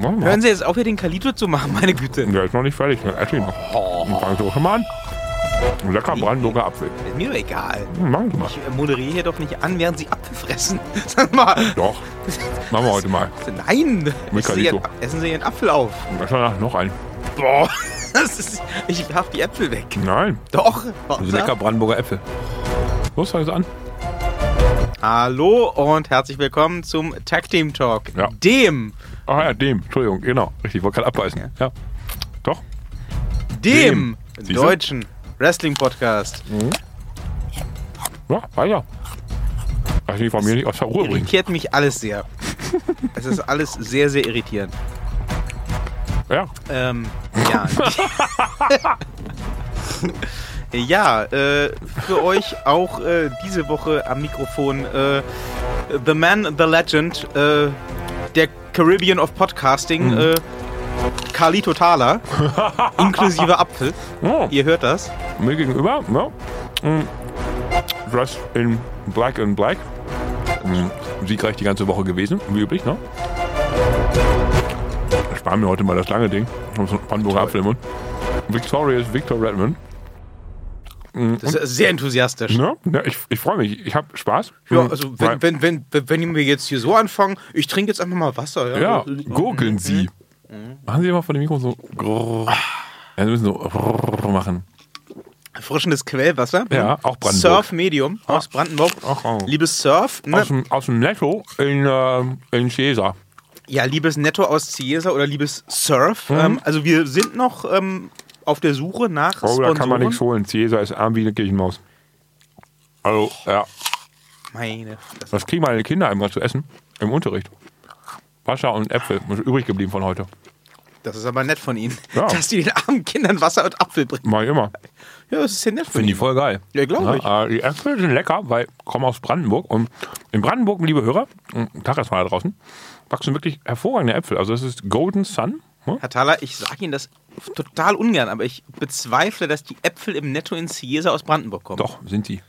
Hören Sie jetzt auf, hier den Kalito zu machen, meine Güte. Der ist noch nicht fertig. Dann esse ich noch. Fangen Sie auch schon mal an. Lecker Brandenburger Apfel. Ist mir doch egal. Hm, machen Sie mal. Ich äh, moderiere hier doch nicht an, während Sie Apfel fressen. Sag mal. Doch. Machen wir heute mal. Nein. Mit Essen Sie, Kalito. Ihren, essen Sie Ihren Apfel auf. War noch ein? Boah. Das ist, ich werf die Äpfel weg. Nein. Doch. Ist lecker Brandenburger Äpfel. Los, fangen Sie an. Hallo und herzlich willkommen zum Tag Team Talk. Ja. Dem, Ah ja, dem. Entschuldigung, genau. Richtig, ich wollte gerade abbeißen. Ja. Doch. dem, Dem. Deutschen Wrestling Podcast. Ja, weiter. Lass mich von mir nicht aus der Ruhe bringen. Irritiert mich alles sehr. es ist alles sehr, sehr irritierend. Ja. Ähm, ja. ja, äh, für euch auch äh, diese Woche am Mikrofon äh, The Man, The Legend, äh, der Caribbean of Podcasting, äh, Carlito Thaler, inklusive Apfel. Oh, Ihr hört das. mir gegenüber, ja. Mm. Dressed in black and black. Mm. Siegreich die ganze Woche gewesen, wie üblich, ne? Ich spare mir heute mal das lange Ding. Ich habe so einen Brandenburger Apfel im Mund. Victorious Victor Redmond. Das ist sehr enthusiastisch. Ne? Ja, ich ich freue mich. Ich habe Spaß. Ja, Mm, also wenn, wenn, wenn, wenn wir jetzt hier so anfangen, ich trinke jetzt einfach mal Wasser. Ja, Ja, gurgeln Sie. Machen Sie mal von dem Mikro so. grrr. Ja, Sie müssen so grrr machen. Frischendes Quellwasser. Ja, auch Brandenburg. Surf Medium aus Brandenburg. Ach, oh. Liebes Surf, ne? Aus dem, aus dem Netto in, äh, in Cäsar. Ja, liebes Netto aus Ciesa oder liebes Surf. Ähm, also wir sind noch ähm, auf der Suche nach. Oh, da kann man nichts holen. Cäsar ist arm wie eine Kirchenmaus. Also, ja. Meine Fresse. Was kriegen meine Kinder einmal zu essen? Im Unterricht. Wasser und Äpfel. Das ist übrig geblieben von heute. Das ist aber nett von Ihnen, Ja. dass die den armen Kindern Wasser und Apfel bringen. Mach ich immer. Ja, das ist ja nett von Finde ich voll geil. Ja, glaub ich. äh, die Äpfel sind lecker, weil ich komme aus Brandenburg. Und in Brandenburg, liebe Hörer, Tag erstmal da draußen, wachsen wirklich hervorragende Äpfel. Also es ist Golden Sun. Ne? Herr Thaler, ich sage Ihnen das total ungern, aber ich bezweifle, dass die Äpfel im Netto in Ciesa aus Brandenburg kommen. Doch, sind sie.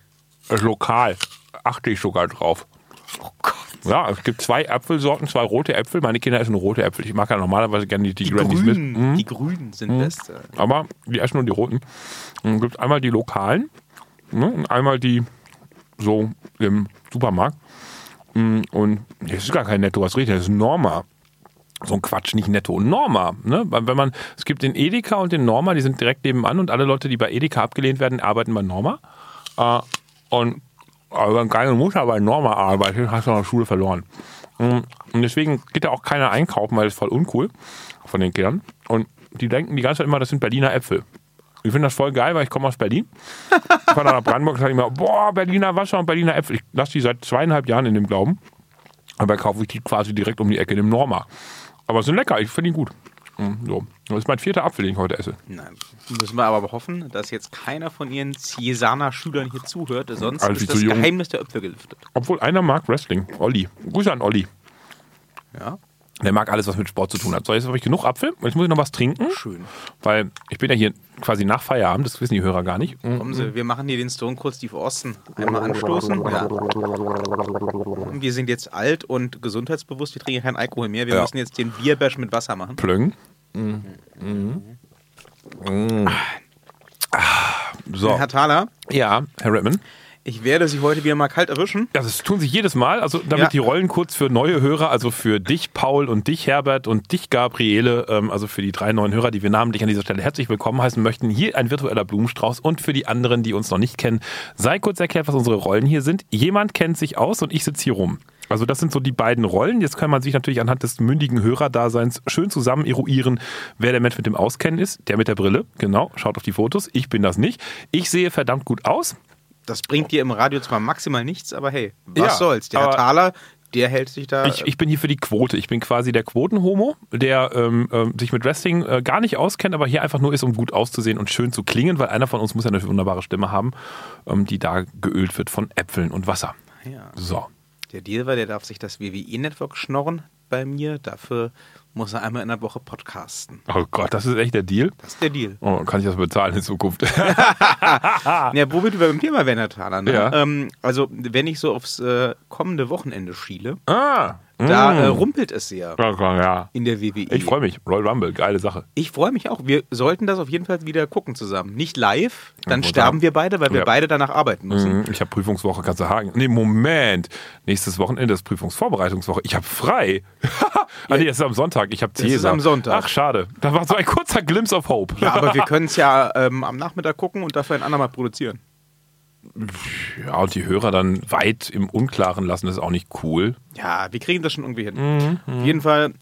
Lokal. Achte ich sogar drauf. Oh Gott. Ja, es gibt zwei Apfelsorten, zwei rote Äpfel. Meine Kinder essen rote Äpfel. Ich mag ja normalerweise gerne die, die, Die Granny Smith. Grünen, Mhm. die Grünen sind best. Aber die essen nur die roten. Dann gibt es einmal die lokalen ne, und einmal die so im Supermarkt. Mm, Und das ist gar kein Netto, was richtig, das ist Norma. So ein Quatsch, nicht Netto. Norma. Ne? Wenn man, es gibt den Edeka und den Norma, die sind direkt nebenan und alle Leute, die bei Edeka abgelehnt werden, arbeiten bei Norma. Äh, und aber wenn keine Mutter bei Norma arbeitet, hast du in der Schule verloren. Mm, Und deswegen geht da auch keiner einkaufen, weil das ist voll uncool von den Kindern. Und die denken die ganze Zeit immer, das sind Berliner Äpfel. Ich finde das voll geil, weil ich komme aus Berlin. Ich fahre nach Brandenburg und sage immer, boah, Berliner Wasser und Berliner Äpfel. Ich lasse die seit zweieinhalb Jahren in dem Glauben. Aber kaufe ich die quasi direkt um die Ecke in dem Norma. Aber sind lecker, ich finde die gut. Mm, So. Das ist mein vierter Apfel, den ich heute esse. Nein, müssen wir aber hoffen, dass jetzt keiner von Ihren Ciesaner Schülern hier zuhört, sonst Also ist das. Geheimnis der Äpfel gelüftet. Obwohl einer mag Wrestling. Olli. Grüße an Olli. Ja, Der mag alles, was mit Sport zu tun hat. So, jetzt habe ich genug Apfel. Jetzt muss ich noch was trinken. schön. Weil ich bin ja hier quasi nach Feierabend, das wissen die Hörer gar nicht. Kommen Sie, wir machen hier den Stone Cold Steve Austin. Einmal anstoßen. Ja. Wir sind jetzt alt und gesundheitsbewusst, wir trinken keinen Alkohol mehr. Wir Ja. müssen jetzt den Bierbash mit Wasser machen. Plöng. Mhm. Mhm. Ah, So. Herr Thaler, Ja, Herr Redman. Ich werde Sie heute wieder mal kalt erwischen. Ja, das tun sie jedes Mal. Also damit Ja. die Rollen kurz für neue Hörer, also für dich, Paul, und dich, Herbert, und dich, Gabriele, ähm, also für die drei neuen Hörer, die wir namentlich an dieser Stelle herzlich willkommen heißen möchten. Hier ein virtueller Blumenstrauß. Und für die anderen, die uns noch nicht kennen, sei kurz erklärt, was unsere Rollen hier sind. Jemand kennt sich aus und ich sitze hier rum. Also das sind so die beiden Rollen. Jetzt kann man sich natürlich anhand des mündigen Hörerdaseins schön zusammen eruieren, wer der Mensch mit dem Auskennen ist. Der mit der Brille, genau. Schaut auf die Fotos. Ich bin das nicht. Ich sehe verdammt gut aus. Das bringt dir im Radio zwar maximal nichts, aber hey, was Ja, soll's? Der Herr Thaler, der hält sich da. Ich, ich bin hier für die Quote. Ich bin quasi der Quotenhomo, der ähm, ähm, sich mit Wrestling äh, gar nicht auskennt, aber hier einfach nur ist, um gut auszusehen und schön zu klingen, weil einer von uns muss ja eine wunderbare Stimme haben, ähm, die da geölt wird von Äpfeln und Wasser. ja. So. Der Deal war, der darf sich das WWE-Network schnorren bei mir. Dafür muss er einmal in der Woche podcasten. Oh Gott, das ist echt der Deal. Das ist der Deal. Oh, kann ich das bezahlen in Zukunft? Ja, womit wir beim Thema wären, Herr Thaler. Ne? Ja. Ähm, also, wenn ich so aufs äh, kommende Wochenende schiele, ah, Da Mm. äh, rumpelt es sehr Ja, klar, ja. in der WWE. Ich freue mich. Royal Rumble, geile Sache. Ich freue mich auch. Wir sollten das auf jeden Fall wieder gucken zusammen. Nicht live, dann Ja, sterben wir beide, weil wir Ja. beide danach arbeiten müssen. Mhm, Ich habe Prüfungswoche, kannst du haken. Nee, Moment. Nächstes Wochenende ist Prüfungsvorbereitungswoche. Ich habe frei. ah, nee, es ist am Sonntag. Ich habe Das ist am Sonntag. Ach, schade. Da war so ein kurzer Glimpse of Hope. Ja, aber wir können es ja ähm, am Nachmittag gucken und dafür ein andermal produzieren. Ja, und die Hörer dann weit im Unklaren lassen, ist auch nicht cool. Ja, wir kriegen das schon irgendwie hin. Mhm, Auf jeden Fall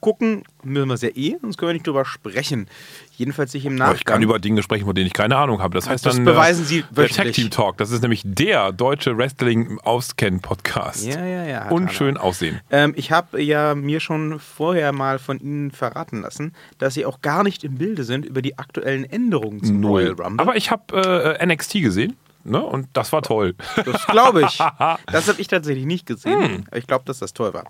gucken müssen wir es ja eh, sonst können wir nicht drüber sprechen. Jedenfalls sich im Aber Nachgang. ich kann über Dinge sprechen, von denen ich keine Ahnung habe. Das heißt Das dann beweisen Sie der wöchentlich. Tag Team Talk. Das ist nämlich der deutsche Wrestling Auskennen Podcast. Ja, ja, ja. Und schön aussehen. Ähm, ich habe ja mir schon vorher mal von Ihnen verraten lassen, dass Sie auch gar nicht im Bilde sind über die aktuellen Änderungen zum Royal Rumble. Aber ich habe äh, NXT gesehen. Ne? Und das war toll. Das glaube ich. Das habe ich tatsächlich nicht gesehen. Hm. Ich glaube, dass das toll war.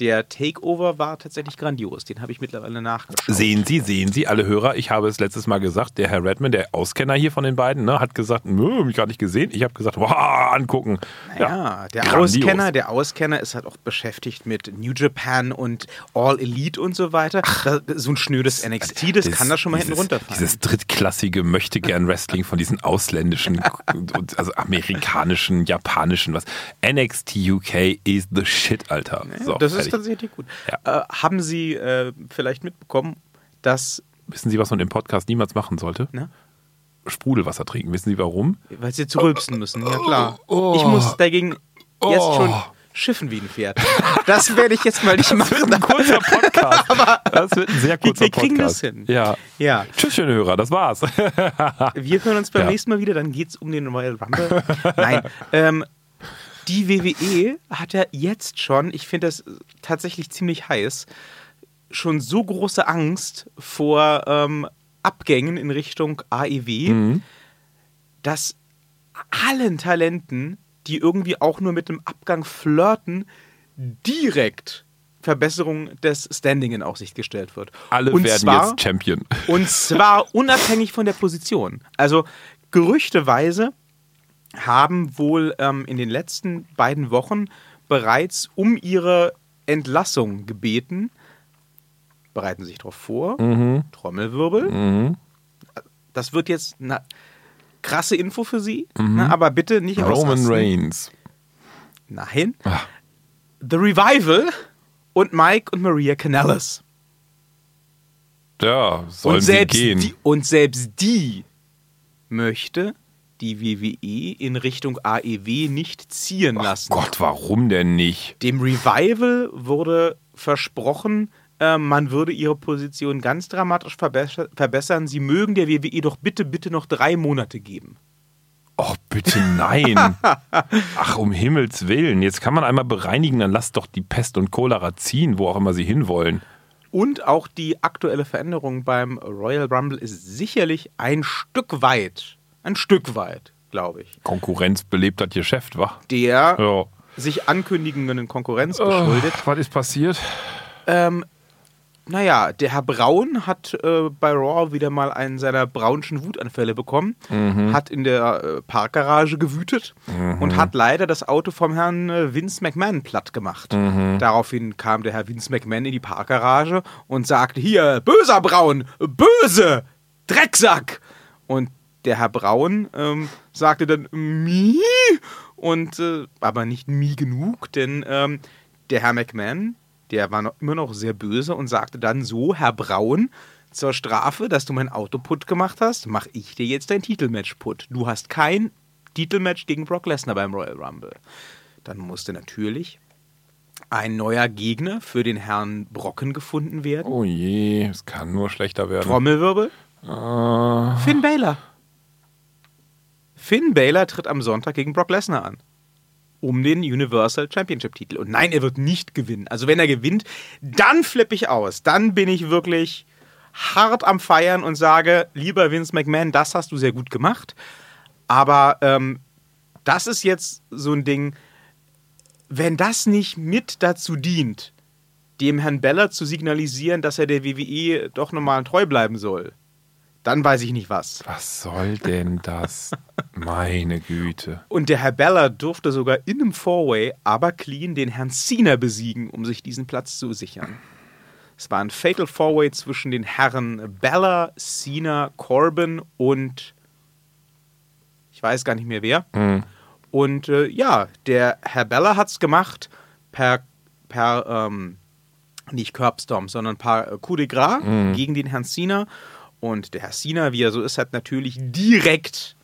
Der Takeover war tatsächlich grandios. Den habe ich mittlerweile nachgeschaut. Sehen Sie, sehen Sie, alle Hörer, ich habe es letztes Mal gesagt, der Herr Redman, der Auskenner hier von den beiden, ne, hat gesagt, nö, hab ich gar nicht gesehen. Ich habe gesagt, wow, angucken. Ja, der grandios. Auskenner, der Auskenner ist halt auch beschäftigt mit New Japan und All Elite und so weiter. Das, so ein schnödes NXT, das, kann da schon mal hinten dieses, runterfallen. Dieses drittklassige möchte gern Wrestling von diesen ausländischen, also amerikanischen, japanischen, was. NXT UK is the shit, Alter. So, das ist fertig. tatsächlich gut. Äh, haben Sie äh, vielleicht mitbekommen, dass, Wissen Sie, was man im Podcast niemals machen sollte? ne? Sprudelwasser trinken. Wissen Sie warum? weil Sie jetzt rülpsen müssen, ja klar. Oh. Ich muss dagegen jetzt Oh. schon schiffen wie ein Pferd. Das werde ich jetzt mal nicht machen. Ein kurzer Podcast. das wird ein sehr kurzer wir kriegen Podcast. das hin. Ja. Ja, Tschüss, schöne Hörer, das war's. wir hören uns beim Ja. nächsten Mal wieder, dann geht es um den Royal Rumble. Nein, ähm, die WWE hat ja jetzt schon, ich finde das tatsächlich ziemlich heiß, schon so große Angst vor ähm, Abgängen in Richtung AEW, dass allen Talenten, die irgendwie auch nur mit dem Abgang flirten, direkt Verbesserung des Standing in Aussicht gestellt wird. Alle Und werden zwar, jetzt Champion. und zwar unabhängig von der Position. Also gerüchteweise haben wohl ähm, in den letzten beiden Wochen bereits um ihre Entlassung gebeten. Bereiten Sie sich darauf vor. Mhm. Trommelwirbel. Das wird jetzt eine krasse Info für Sie, ne, aber bitte nicht Mhm. Roman. Reigns. Nein. Ah. The Revival und Mike und Maria Canellis. Ja, sollen und sie selbst gehen. Die, und selbst die möchte die WWE in Richtung AEW nicht ziehen lassen. Gott, warum denn nicht? Dem Revival wurde versprochen, äh, man würde ihre Position ganz dramatisch verbess- verbessern. Sie mögen der WWE doch bitte, bitte noch drei Monate geben. Oh, bitte nein. Ach, um Himmels Willen. Jetzt kann man einmal bereinigen, dann lasst doch die Pest und Cholera ziehen, wo auch immer sie hinwollen. Und auch die aktuelle Veränderung beim Royal Rumble ist sicherlich ein Stück weit, ein Stück weit, glaube ich, Konkurrenz belebt das Geschäft, wa? der Ja. sich ankündigenden Konkurrenz Oh, geschuldet. was ist passiert? Ähm, naja, der Herr Braun hat äh, bei Raw wieder mal einen seiner braunschen Wutanfälle bekommen, hat in der äh, Parkgarage gewütet und hat leider das Auto vom Herrn äh, Vince McMahon platt gemacht. Daraufhin kam der Herr Vince McMahon in die Parkgarage und sagte, hier, böser Braun, böse, Drecksack. Und der Herr Braun ähm, sagte dann, mi, und äh, aber nicht mi genug, denn ähm, der Herr McMahon, der war noch, immer noch sehr böse und sagte dann so, Herr Braun, zur Strafe, dass du mein Auto putt gemacht hast, mache ich dir jetzt dein Titelmatch putt. Du hast kein Titelmatch gegen Brock Lesnar beim Royal Rumble. Dann musste natürlich ein neuer Gegner für den Herrn Brocken gefunden werden. Oh je, es kann nur schlechter werden. Trommelwirbel. Äh, Finn Balor. Finn Balor tritt am Sonntag gegen Brock Lesnar an. Um den Universal Championship Titel. Und nein, er wird nicht gewinnen. Also wenn er gewinnt, dann flippe ich aus. Dann bin ich wirklich hart am Feiern und sage, lieber Vince McMahon, das hast du sehr gut gemacht. Aber ähm, das ist jetzt so ein Ding, wenn das nicht mit dazu dient, dem Herrn Beller zu signalisieren, dass er der WWE doch nochmal treu bleiben soll, dann weiß ich nicht was. Was soll denn das? Meine Güte. Und der Herr Bella durfte sogar in einem Four-Way, aber clean, den Herrn Cena besiegen, um sich diesen Platz zu sichern. Es war ein Fatal Four-Way zwischen den Herren Bella, Cena, Corbin und ich weiß gar nicht mehr wer. Und äh, ja, der Herr Bella hat es gemacht per, per ähm, nicht Curbstorm, sondern per äh, Coup de Gras gegen den Herrn Cena. Und der Herr Cena, wie er so ist, hat natürlich direkt,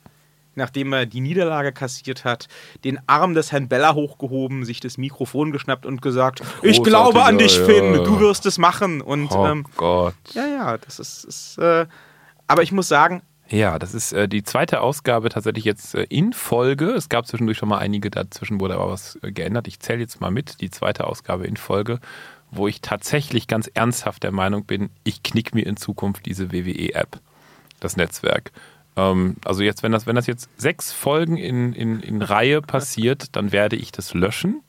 nachdem er die Niederlage kassiert hat, den Arm des Herrn Bella hochgehoben, sich das Mikrofon geschnappt und gesagt, ich glaube an dich, ja, Finn, ja. du wirst es machen. Und Oh ähm, Gott. ja, ja, das ist, ist äh, aber ich muss sagen, Ja, das ist äh, die zweite Ausgabe tatsächlich jetzt äh, in Folge. Es gab zwischendurch schon mal einige, dazwischen wurde aber was äh, geändert. Ich zähle jetzt mal mit, die zweite Ausgabe in Folge, wo ich tatsächlich ganz ernsthaft der Meinung bin, ich knick mir in Zukunft diese WWE-App, das Netzwerk. Ähm, also jetzt, wenn das, wenn das jetzt sechs Folgen in, in, in Reihe passiert, dann werde ich das löschen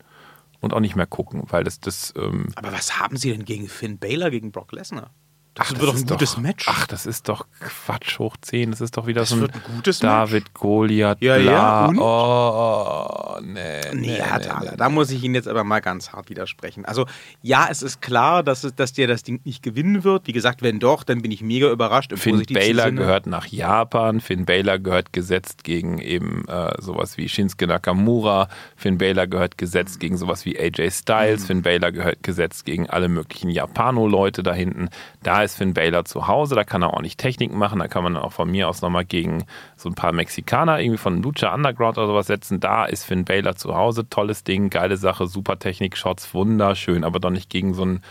und auch nicht mehr gucken, weil das, das ähm, aber was haben sie denn gegen Finn Baylor, gegen Brock Lesnar? Das Ach, wird doch ein gutes Match. Ach, das ist doch Quatsch hoch 10. Das ist doch wieder Das so ein ein gutes David Goliath. Ja, bla. ja, und? Oh, nee. Nee, nee, Herr nee, Thaler, nee. da muss ich Ihnen jetzt aber mal ganz hart widersprechen. Also, ja, es ist klar, dass, es, dass der das Ding nicht gewinnen wird. Wie gesagt, wenn doch, dann bin ich mega überrascht. Finn Baylor Sinne. gehört nach Japan. Finn Baylor gehört gesetzt gegen eben äh, sowas wie Shinsuke Nakamura. Finn Baylor gehört gesetzt gegen sowas wie AJ Mhm. Styles. Finn Baylor gehört gesetzt gegen alle möglichen Japano-Leute da hinten. Da ist Finn Baylor zu Hause. Da kann er ordentlich Techniken machen. Da kann man auch von mir aus nochmal gegen so ein paar Mexikaner irgendwie von Lucha Underground oder sowas setzen. Da ist Finn Baylor zu Hause. Tolles Ding, geile Sache, super Technik, Shots, wunderschön. Aber doch nicht gegen so ein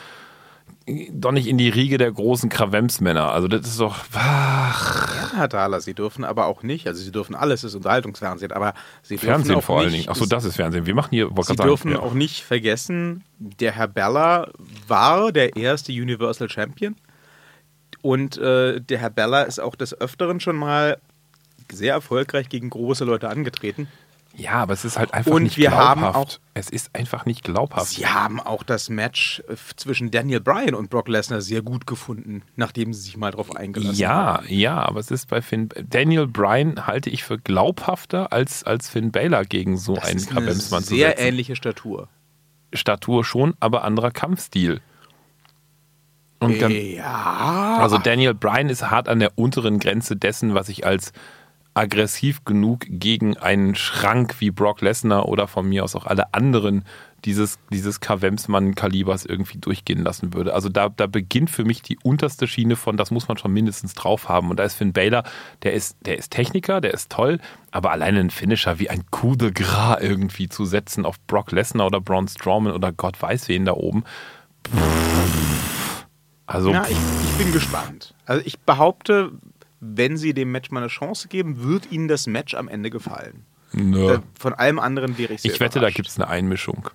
doch nicht in die Riege der großen Krawemsmänner. Also das ist doch. Ach, Ja, Herr Thaler, Sie dürfen aber auch nicht, also Sie dürfen alles, ist Unterhaltungsfernsehen, aber Sie dürfen Fernsehen auch vor allen nicht, Dingen. Achso, das ist Fernsehen. Wir machen hier, Sie dürfen sagen, ja. auch nicht vergessen, der Herr Bella war der erste Universal Champion und äh, der Herr Bella ist auch des Öfteren schon mal sehr erfolgreich gegen große Leute angetreten. ja, aber es ist halt einfach Und nicht wir haben glaubhaft. auch- es ist einfach nicht glaubhaft. Sie haben auch das Match äh, zwischen Daniel Bryan und Brock Lesnar sehr gut gefunden, nachdem sie sich mal drauf eingelassen Ja, haben. ja, aber es ist bei Finn. Daniel Bryan halte ich für glaubhafter als, als Finn Baylor gegen so Das einen Krawemsmann zu sehr setzen. ähnliche Statur. Statur schon, aber anderer Kampfstil. Und dann, ja. Also Daniel Bryan ist hart an der unteren Grenze dessen, was ich als aggressiv genug gegen einen Schrank wie Brock Lesnar oder von mir aus auch alle anderen dieses, dieses Kavemsmann-Kalibers irgendwie durchgehen lassen würde. Also da, da beginnt für mich die unterste Schiene von, das muss man schon mindestens drauf haben. Und da ist Finn Baylor, der ist, der ist Techniker, der ist toll, aber alleine ein Finisher wie ein Coup de Gras irgendwie zu setzen auf Brock Lesnar oder Braun Strowman oder Gott weiß wen da oben. Also Ja, ich, ich bin gespannt. Also ich behaupte, wenn sie dem Match mal eine Chance geben, wird ihnen das Match am Ende gefallen. nö. Da, von allem anderen wäre ich sehr Ich wette, da gibt es eine Einmischung.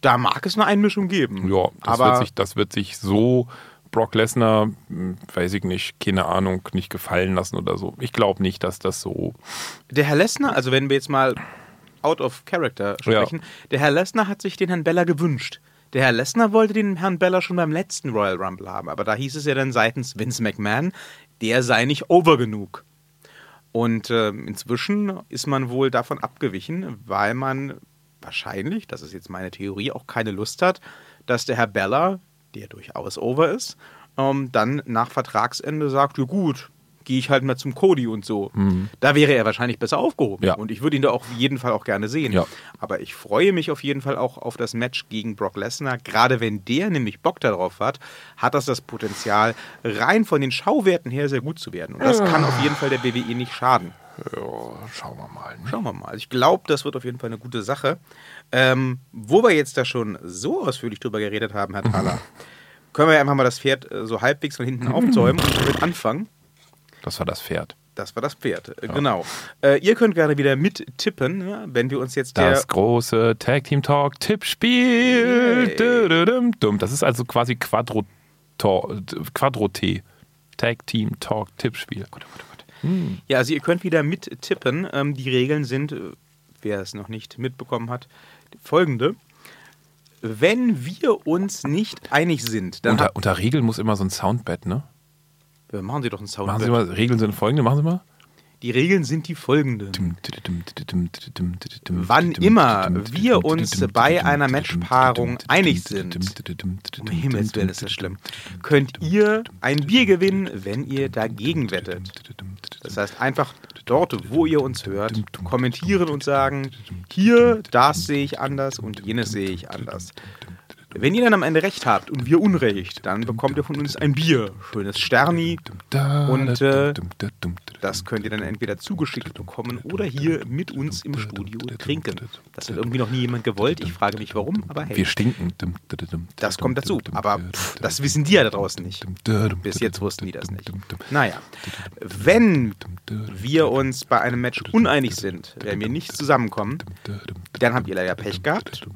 Da mag es eine Einmischung geben. Ja, das, aber wird sich, das wird sich so Brock Lesnar, hm, weiß ich nicht, keine Ahnung, nicht gefallen lassen oder so. Ich glaube nicht, dass das so. der Herr Lesnar, also wenn wir jetzt mal out of character sprechen, der Herr Lesnar hat sich den Herrn Bella gewünscht. Der Herr Lesnar wollte den Herrn Bella schon beim letzten Royal Rumble haben, aber da hieß es ja dann seitens Vince McMahon, der sei nicht over genug. Und ähm, inzwischen ist man wohl davon abgewichen, weil man wahrscheinlich, das ist jetzt meine Theorie, auch keine Lust hat, dass der Herr Bella, der durchaus over ist, ähm, dann nach Vertragsende sagt, ja gut, gehe ich halt mal zum Cody und so. Da wäre er wahrscheinlich besser aufgehoben. Mhm. Ja. Und ich würde ihn da auch auf jeden Fall auch gerne sehen. Ja. Aber ich freue mich auf jeden Fall auch auf das Match gegen Brock Lesnar. Gerade wenn der nämlich Bock darauf hat, hat das das Potenzial, rein von den Schauwerten her sehr gut zu werden. Und das kann auf jeden Fall der WWE nicht schaden. Ja, schauen wir mal. ne? Schauen wir mal. Ich glaube, das wird auf jeden Fall eine gute Sache. Ähm, wo wir jetzt da schon so ausführlich drüber geredet haben, Herr Thaler, können wir ja einfach mal das Pferd äh, so halbwegs von hinten aufzäumen und damit anfangen. Das war das Pferd. Das war das Pferd, äh, genau. Äh, ihr könnt gerne wieder mittippen, ja, wenn wir uns jetzt Das große Tag Team Talk Tippspiel. Das ist also quasi Quadro Quadro-T. Tag Team Talk Tippspiel. Ja, also ihr könnt wieder mittippen. Ähm, die Regeln sind, äh, wer es noch nicht mitbekommen hat, folgende. Wenn wir uns nicht einig sind, dann Unter, unter Regeln muss immer so ein Soundbed, ne? Machen Sie doch einen Sound. Machen Sie mal, Regeln sind folgende, machen Sie mal. Die Regeln sind die folgenden. Wann immer wir uns bei einer Matchpaarung einig sind, um Himmels Willen ist das schlimm, könnt ihr ein Bier gewinnen, wenn ihr dagegen wettet. Das heißt einfach dort, wo ihr uns hört, kommentieren und sagen, hier, das sehe ich anders und jenes sehe ich anders. Wenn ihr dann am Ende recht habt und wir Unrecht, dann bekommt ihr von uns ein Bier. Schönes Sterni. Und äh, das könnt ihr dann entweder zugeschickt bekommen oder hier mit uns im Studio trinken. Das hat irgendwie noch nie jemand gewollt. Ich frage mich warum, aber hey. Wir stinken. Das kommt dazu. Aber pff, das wissen die ja da draußen nicht. Bis jetzt wussten die das nicht. Naja, wenn wir uns bei einem Match uneinig sind, wenn wir nicht zusammenkommen, dann habt ihr leider Pech gehabt.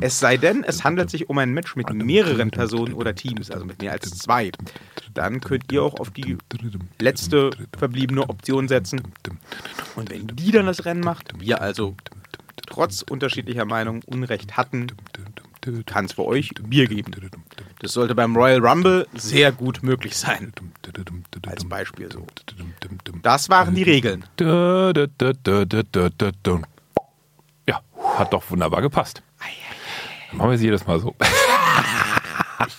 Es sei denn, es handelt sich um ein Match mit mehreren Personen oder Teams, also mit mehr als zwei. Dann könnt ihr auch auf die letzte verbliebene Option setzen. Und wenn die dann das Rennen macht, wir also trotz unterschiedlicher Meinung Unrecht hatten, kann es für euch Bier geben. Das sollte beim Royal Rumble sehr gut möglich sein. Als Beispiel so. Das waren die Regeln. Ja, hat doch wunderbar gepasst. Machen wir es jedes Mal so.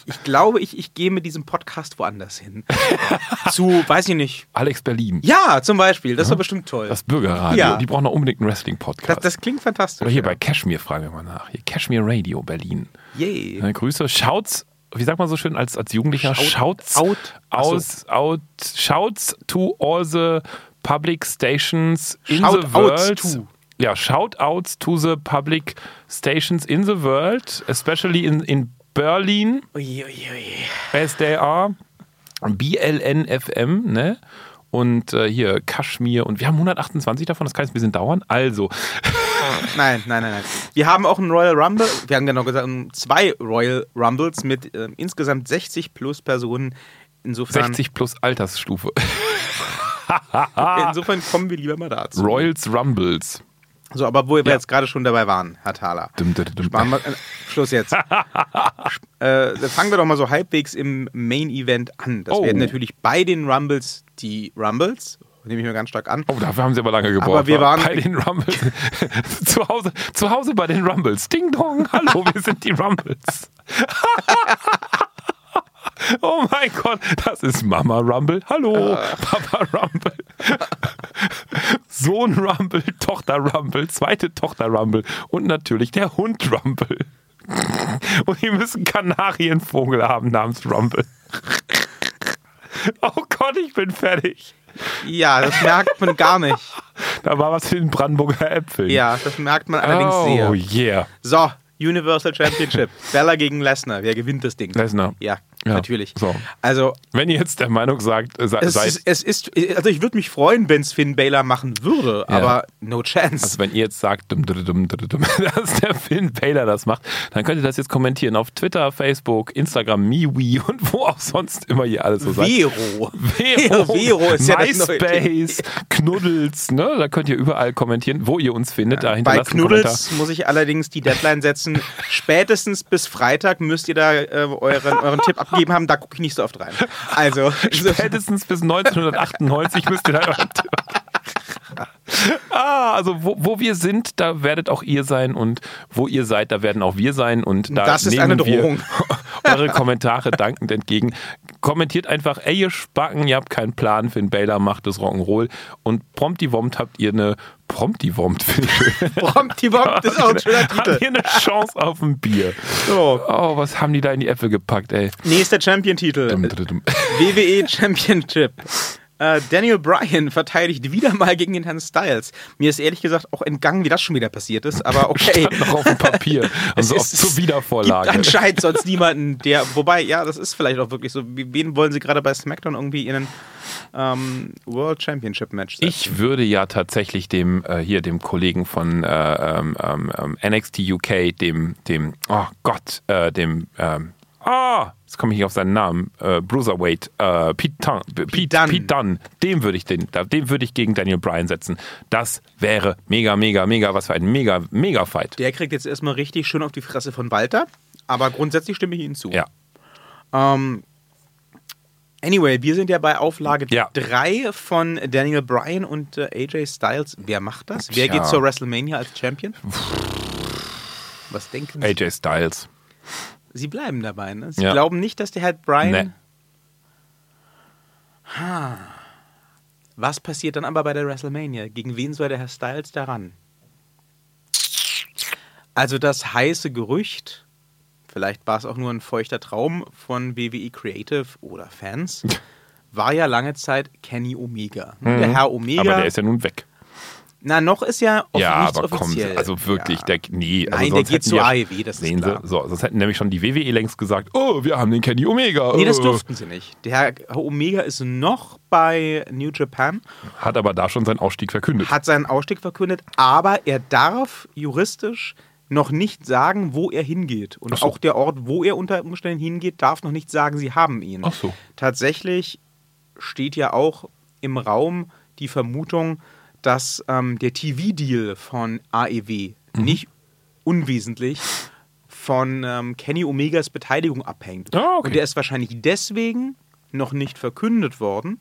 Ich glaube, ich, ich gehe mit diesem Podcast woanders hin. Zu, weiß ich nicht. Alex Berlin. Ja, zum Beispiel. Das war bestimmt toll. Das Bürgerradio. Ja. Die brauchen noch unbedingt einen Das, Wrestling-Podcast. das klingt fantastisch. Oder hier ja. bei Cashmere fragen wir mal nach. Hier Cashmere Radio Berlin. Yay. Äh, Grüße. Schaut's, wie sagt man so schön als, als Jugendlicher? Shout Schaut's out. Ach so. aus, out, shouts to all the public stations in Shout the world. to. Ja, shoutouts to the public stations in the world, especially in, in Berlin, Ui, ui, ui. as they are. BLNFM, ne? Und äh, hier Kaschmir und wir haben 128 davon, das kann jetzt ein bisschen dauern. Also, Nein, nein, nein, nein. Wir haben auch einen Royal Rumble. Wir haben genau gesagt, zwei Royal Rumbles mit ähm, insgesamt 60 plus Personen. Insofern, 60 plus Altersstufe. insofern kommen wir lieber mal dazu. Royals Rumbles. So, aber wo wir Ja. jetzt gerade schon dabei waren, Herr Thaler. Dum, dum, dum. Wir, äh, Schluss jetzt. äh, fangen wir doch mal so halbwegs im Main Event an. Das Oh. werden natürlich bei den Rumbles die Rumbles, nehme ich mir ganz stark an. Oh, dafür haben sie aber lange gebraucht. Aber wir wa? waren- bei den Rumbles. zu, Hause, zu Hause bei den Rumbles. Ding dong, hallo, wir sind die Rumbles. oh mein Gott, das ist Mama Rumble. Hallo, Papa Rumble. Sohn Rumble, Tochter Rumble, zweite Tochter Rumble und natürlich der Hund Rumble. Und die müssen Kanarienvogel haben namens Rumble. Oh Gott, ich bin fertig. Ja, das merkt man gar nicht. Da war was in den Brandenburger Äpfeln. Ja, das merkt man allerdings oh, sehr. yeah. So, Universal Championship. Bella gegen Lesnar. Wer gewinnt das Ding? Lesnar. Ja, Ja, natürlich. so. Also, Wenn ihr jetzt der Meinung sagt, äh, es ist, es ist, also ich würde mich freuen, wenn es Finn Balor machen würde, Ja. aber no chance. also wenn ihr jetzt sagt, dum, dum, dum, dum, dum, dass der Finn Baylor das macht, dann könnt ihr das jetzt kommentieren auf Twitter, Facebook, Instagram, MeWe und wo auch sonst immer ihr alles so seid. Vero. Vero, Vero ist ja MySpace, Knuddels, ne? Da könnt ihr überall kommentieren, wo ihr uns findet. Da Bei Knuddels muss ich allerdings die Deadline setzen. Spätestens bis Freitag müsst ihr da äh, euren, euren Tipp abgeben haben. Da gucke ich nicht so oft rein. Also, Spätestens bis 1998 müsst ihr da. Ah, also wo, wo wir sind, da werdet auch ihr sein und wo ihr seid, da werden auch wir sein und da Das ist nehmen eine Drohung. wir eure Kommentare dankend entgegen. Kommentiert einfach, ey ihr Spacken, ihr habt keinen Plan, Finn Baylor macht das Rock'n'Roll und promptiwompt habt ihr eine Promptiwompt, finde ich schön. Promptiwompt ist auch ein schöner Titel. ihr eine Chance auf ein Bier. So, Oh, was haben die da in die Äpfel gepackt, ey. nächster Champion-Titel. WWE Championship. Äh, Daniel Bryan verteidigt wieder mal gegen den Herrn Styles. Mir ist ehrlich gesagt auch entgangen, wie das schon wieder passiert ist, aber okay. Stand noch auf dem Papier. Es Also ist- zur Wiedervorlage. Gibt anscheinend sonst niemanden, der. Wobei, ja, das ist vielleicht auch wirklich so. Wen wollen sie gerade bei SmackDown irgendwie in einen ähm, World Championship Match setzen? Ich würde ja tatsächlich dem äh, hier dem Kollegen von äh, ähm, ähm, NXT UK, dem dem oh Gott, äh, dem ähm, ah, jetzt komme ich nicht auf seinen Namen, äh, Bruiserweight, äh, Pete, Dunn, Pete, Dunne. Pete Dunne, dem würde ich den, da- dem würde ich gegen Daniel Bryan setzen. Das wäre mega, mega, mega, was für ein mega, mega Fight. Der kriegt jetzt erstmal richtig schön auf die Fresse von Walter, aber grundsätzlich stimme ich Ihnen zu. Ja. Ähm, Anyway, wir sind ja bei Auflage Ja. 3 von Daniel Bryan und äh, AJ Styles. Wer macht das? Wer Tja. geht zur WrestleMania als Champion? Was denken Sie? AJ Styles. Sie bleiben dabei, ne? Sie Ja. glauben nicht, dass der Herr Bryan. Nee. Was passiert dann aber bei der WrestleMania? Gegen wen soll der Herr Styles daran? Also das heiße Gerücht, vielleicht war es auch nur ein feuchter Traum von WWE Creative oder Fans, war ja lange Zeit Kenny Omega. Der Herr Omega. Mhm. Aber der ist ja nun weg. Na, noch ist ja off Ja, aber komm, offiziell. also wirklich, Ja. der, nee. Also Nein, der geht zu AEW, das ist Sehen klar. Sie, so, sonst hätten nämlich schon die WWE längst gesagt, oh, wir haben den Kenny Omega. Nee, das oh. durften sie nicht. Der Herr Omega ist noch bei New Japan, Hat aber da schon seinen Ausstieg verkündet. hat seinen Ausstieg verkündet, aber er darf juristisch noch nicht sagen, wo er hingeht. Und so. auch der Ort, wo er unter Umständen hingeht, darf noch nicht sagen, sie haben ihn. Ach so. Tatsächlich steht ja auch im Raum die Vermutung, dass ähm, der TV-Deal von AEW Mhm. nicht unwesentlich von ähm, Kenny Omegas Beteiligung abhängt. Ah, okay. Und der ist wahrscheinlich deswegen noch nicht verkündet worden,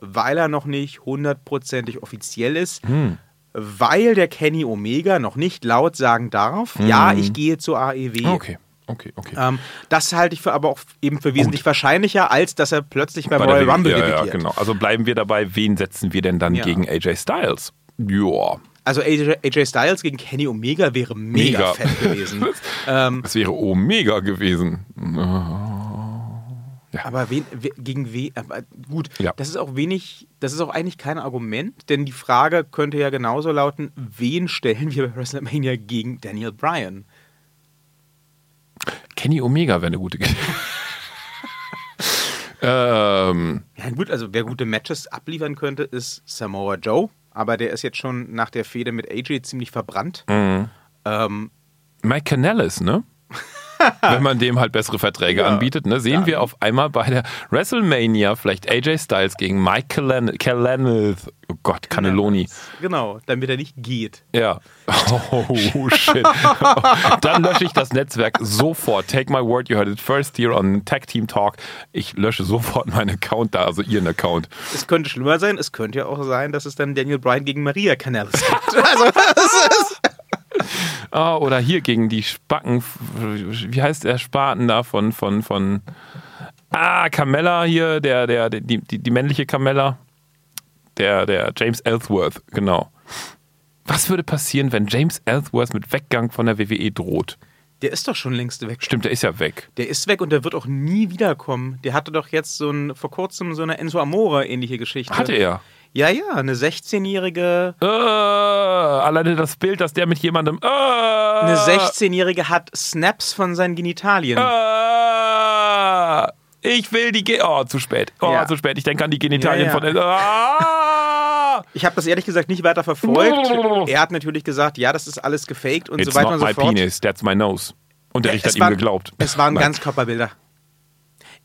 weil er noch nicht hundertprozentig offiziell ist, Hm. weil der Kenny Omega noch nicht laut sagen darf, ja, ich gehe zur AEW. Okay, okay, okay. Ähm, das halte ich für aber auch eben für wesentlich wahrscheinlicher, als dass er plötzlich beim Bei Royal WWE Rumble ja, ja, genau. Also bleiben wir dabei, wen setzen wir denn dann Ja. gegen AJ Styles? Joa. Also AJ, AJ Styles gegen Kenny Omega wäre mega, Mega. fett gewesen. ähm, Das wäre Omega gewesen. aber wen, we, gegen wen? Aber gut, Ja. das ist auch wenig, das ist auch eigentlich kein Argument, denn die Frage könnte ja genauso lauten: Wen stellen wir bei WrestleMania gegen Daniel Bryan? Kenny Omega wäre eine gute ähm, Ja, gut, also wer gute Matches abliefern könnte, ist Samoa Joe, aber der ist jetzt schon nach der Fehde mit AJ ziemlich verbrannt. Mhm. Ähm, Mike Canellis, ne? Wenn man dem halt bessere Verträge Ja. anbietet, ne? Sehen wir auf einmal bei der WrestleMania vielleicht AJ Styles gegen Mike Callanith. Oh Gott, Cannelloni. genau, damit er nicht geht. Ja. Oh, shit. Dann lösche ich das Netzwerk sofort. Take my word, you heard it first here on Tag Team Talk. Ich lösche sofort meinen Account da, also Ihren Account. Es könnte schlimmer sein, es könnte ja auch sein, dass es dann Daniel Bryan gegen Maria Canales gibt. Also, das ist, Ah, oder hier gegen die Spacken. Wie heißt der Spaten da von, von, von. Ah, Carmella hier, der, der, die, die, die männliche Carmella. Der, der James Ellsworth, genau. Was würde passieren, wenn James Ellsworth mit Weggang von der WWE droht? der ist doch schon längst weg. Stimmt, der ist ja weg. Der ist weg und der wird auch nie wiederkommen. Der hatte doch jetzt so ein, vor kurzem so eine Enzo Amore ähnliche Geschichte. Hatte er. Ja, ja, eine 16-jährige. Äh, alleine das Bild, dass der mit jemandem. Äh, Eine 16-jährige hat Snaps von seinen Genitalien. Äh, ich will die. Ge oh, zu spät. Oh, Ja. zu spät. Ich denke an die Genitalien Ja, ja. von. Ah! Ich habe das ehrlich gesagt nicht weiter verfolgt. er hat natürlich gesagt, ja, das ist alles gefaked und It's so weiter und my so fort. penis, that's my nose. Und der Richter hat ihm geglaubt. Es waren. Ganzkörperbilder.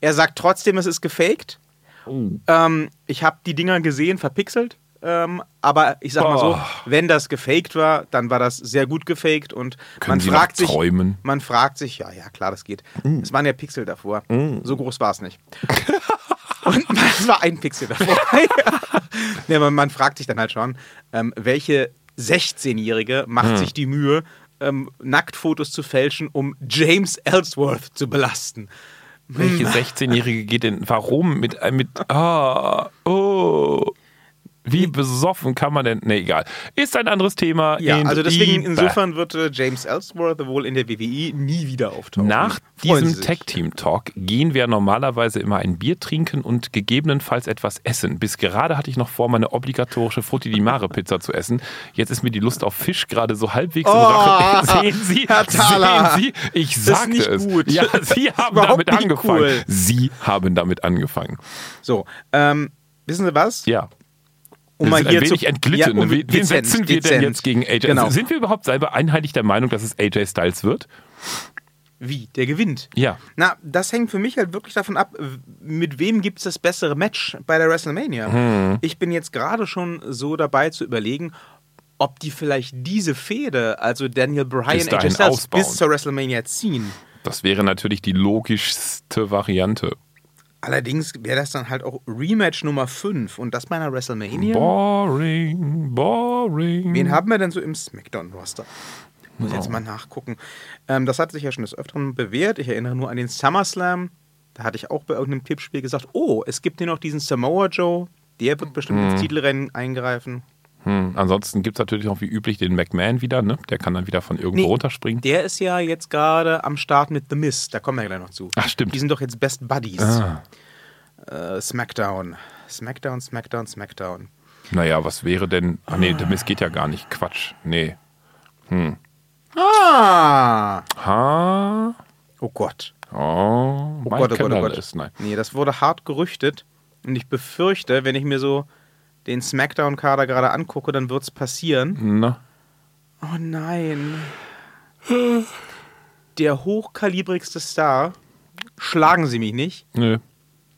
Er sagt trotzdem, es ist gefaked. Oh. Ähm, ich habe die Dinger gesehen, verpixelt. Ähm, aber ich sag mal so, Oh. wenn das gefaked war, dann war das sehr gut gefaked und Können man Sie fragt sich, träumen? man fragt sich, ja, ja, klar, das geht. Es waren ja Pixel davor. So groß war es nicht. und es war ein Pixel davor. ja, man, man fragt sich dann halt schon, ähm, welche 16-Jährige macht sich die Mühe, ähm, Nacktfotos zu fälschen, um James Ellsworth zu belasten. Welche 16-Jährige geht denn, warum mit, äh, mit, ah, oh, wie besoffen kann man denn, nee, egal. Ist ein anderes Thema. Ja, In also deswegen, insofern wird äh, James Ellsworth wohl in der WWE nie wieder auftauchen. Nach Freuen diesem. Tag-Team-Talk gehen wir normalerweise immer ein Bier trinken und gegebenenfalls etwas essen. Bis gerade hatte ich noch vor, meine obligatorische Frutti di Mare Pizza zu essen. Jetzt ist mir die Lust auf Fisch gerade so halbwegs im Oh, Rachen. Sehen Sie, Herr Thaler, sehen Sie, ich sagte es. gut. Ja, Sie haben damit angefangen. cool. Sie haben damit angefangen. So, ähm, wissen Sie was? Ja. Um mal hier ein wenig zu, entglitten. Ja, um, Wen dezent, setzen wir denn dezent. jetzt gegen AJ? Genau. Sind wir überhaupt selber einheitlich der Meinung, dass es AJ Styles wird? Wie? Der gewinnt. Ja. Na, das hängt für mich halt wirklich davon ab, mit wem gibt es das bessere Match bei der WrestleMania. Hm. Ich bin jetzt gerade schon so dabei zu überlegen, ob die vielleicht diese Fehde, also Daniel Bryan, AJ Styles, bis zur WrestleMania ziehen. Das wäre natürlich die logischste Variante. Allerdings wäre das dann halt auch Rematch Nummer 5 und das bei einer WrestleMania. Boring, boring. Wen haben wir denn so im SmackDown-Roster? Muss ich jetzt mal nachgucken. Ähm, das hat sich ja schon des Öfteren bewährt. Ich erinnere nur an den SummerSlam. Da hatte ich auch bei irgendeinem Tippspiel gesagt, oh, es gibt hier noch diesen Samoa Joe. Der wird bestimmt ins Titelrennen eingreifen. Hm. Ansonsten gibt es natürlich auch wie üblich den McMahon wieder, ne? Der kann dann wieder von irgendwo Nee. runterspringen. Der ist ja jetzt gerade am Start mit The Miz. Da kommen wir gleich noch zu. Ach, stimmt. Die sind doch jetzt Best Buddies. Ah. Äh, Smackdown. Smackdown, Smackdown, Smackdown. Naja, was wäre denn. Ach nee, der Mist geht ja gar nicht. Quatsch. Nee. Ah! Ha? Oh Gott. Oh, Oh mein Gott, oh Gott, oh Gott. ist, nein. Nee, das wurde hart gerüchtet. Und ich befürchte, wenn ich mir so den Smackdown-Kader gerade angucke, dann wird es passieren. Na? Oh nein. Der hochkalibrigste Star, schlagen Sie mich nicht, Nö.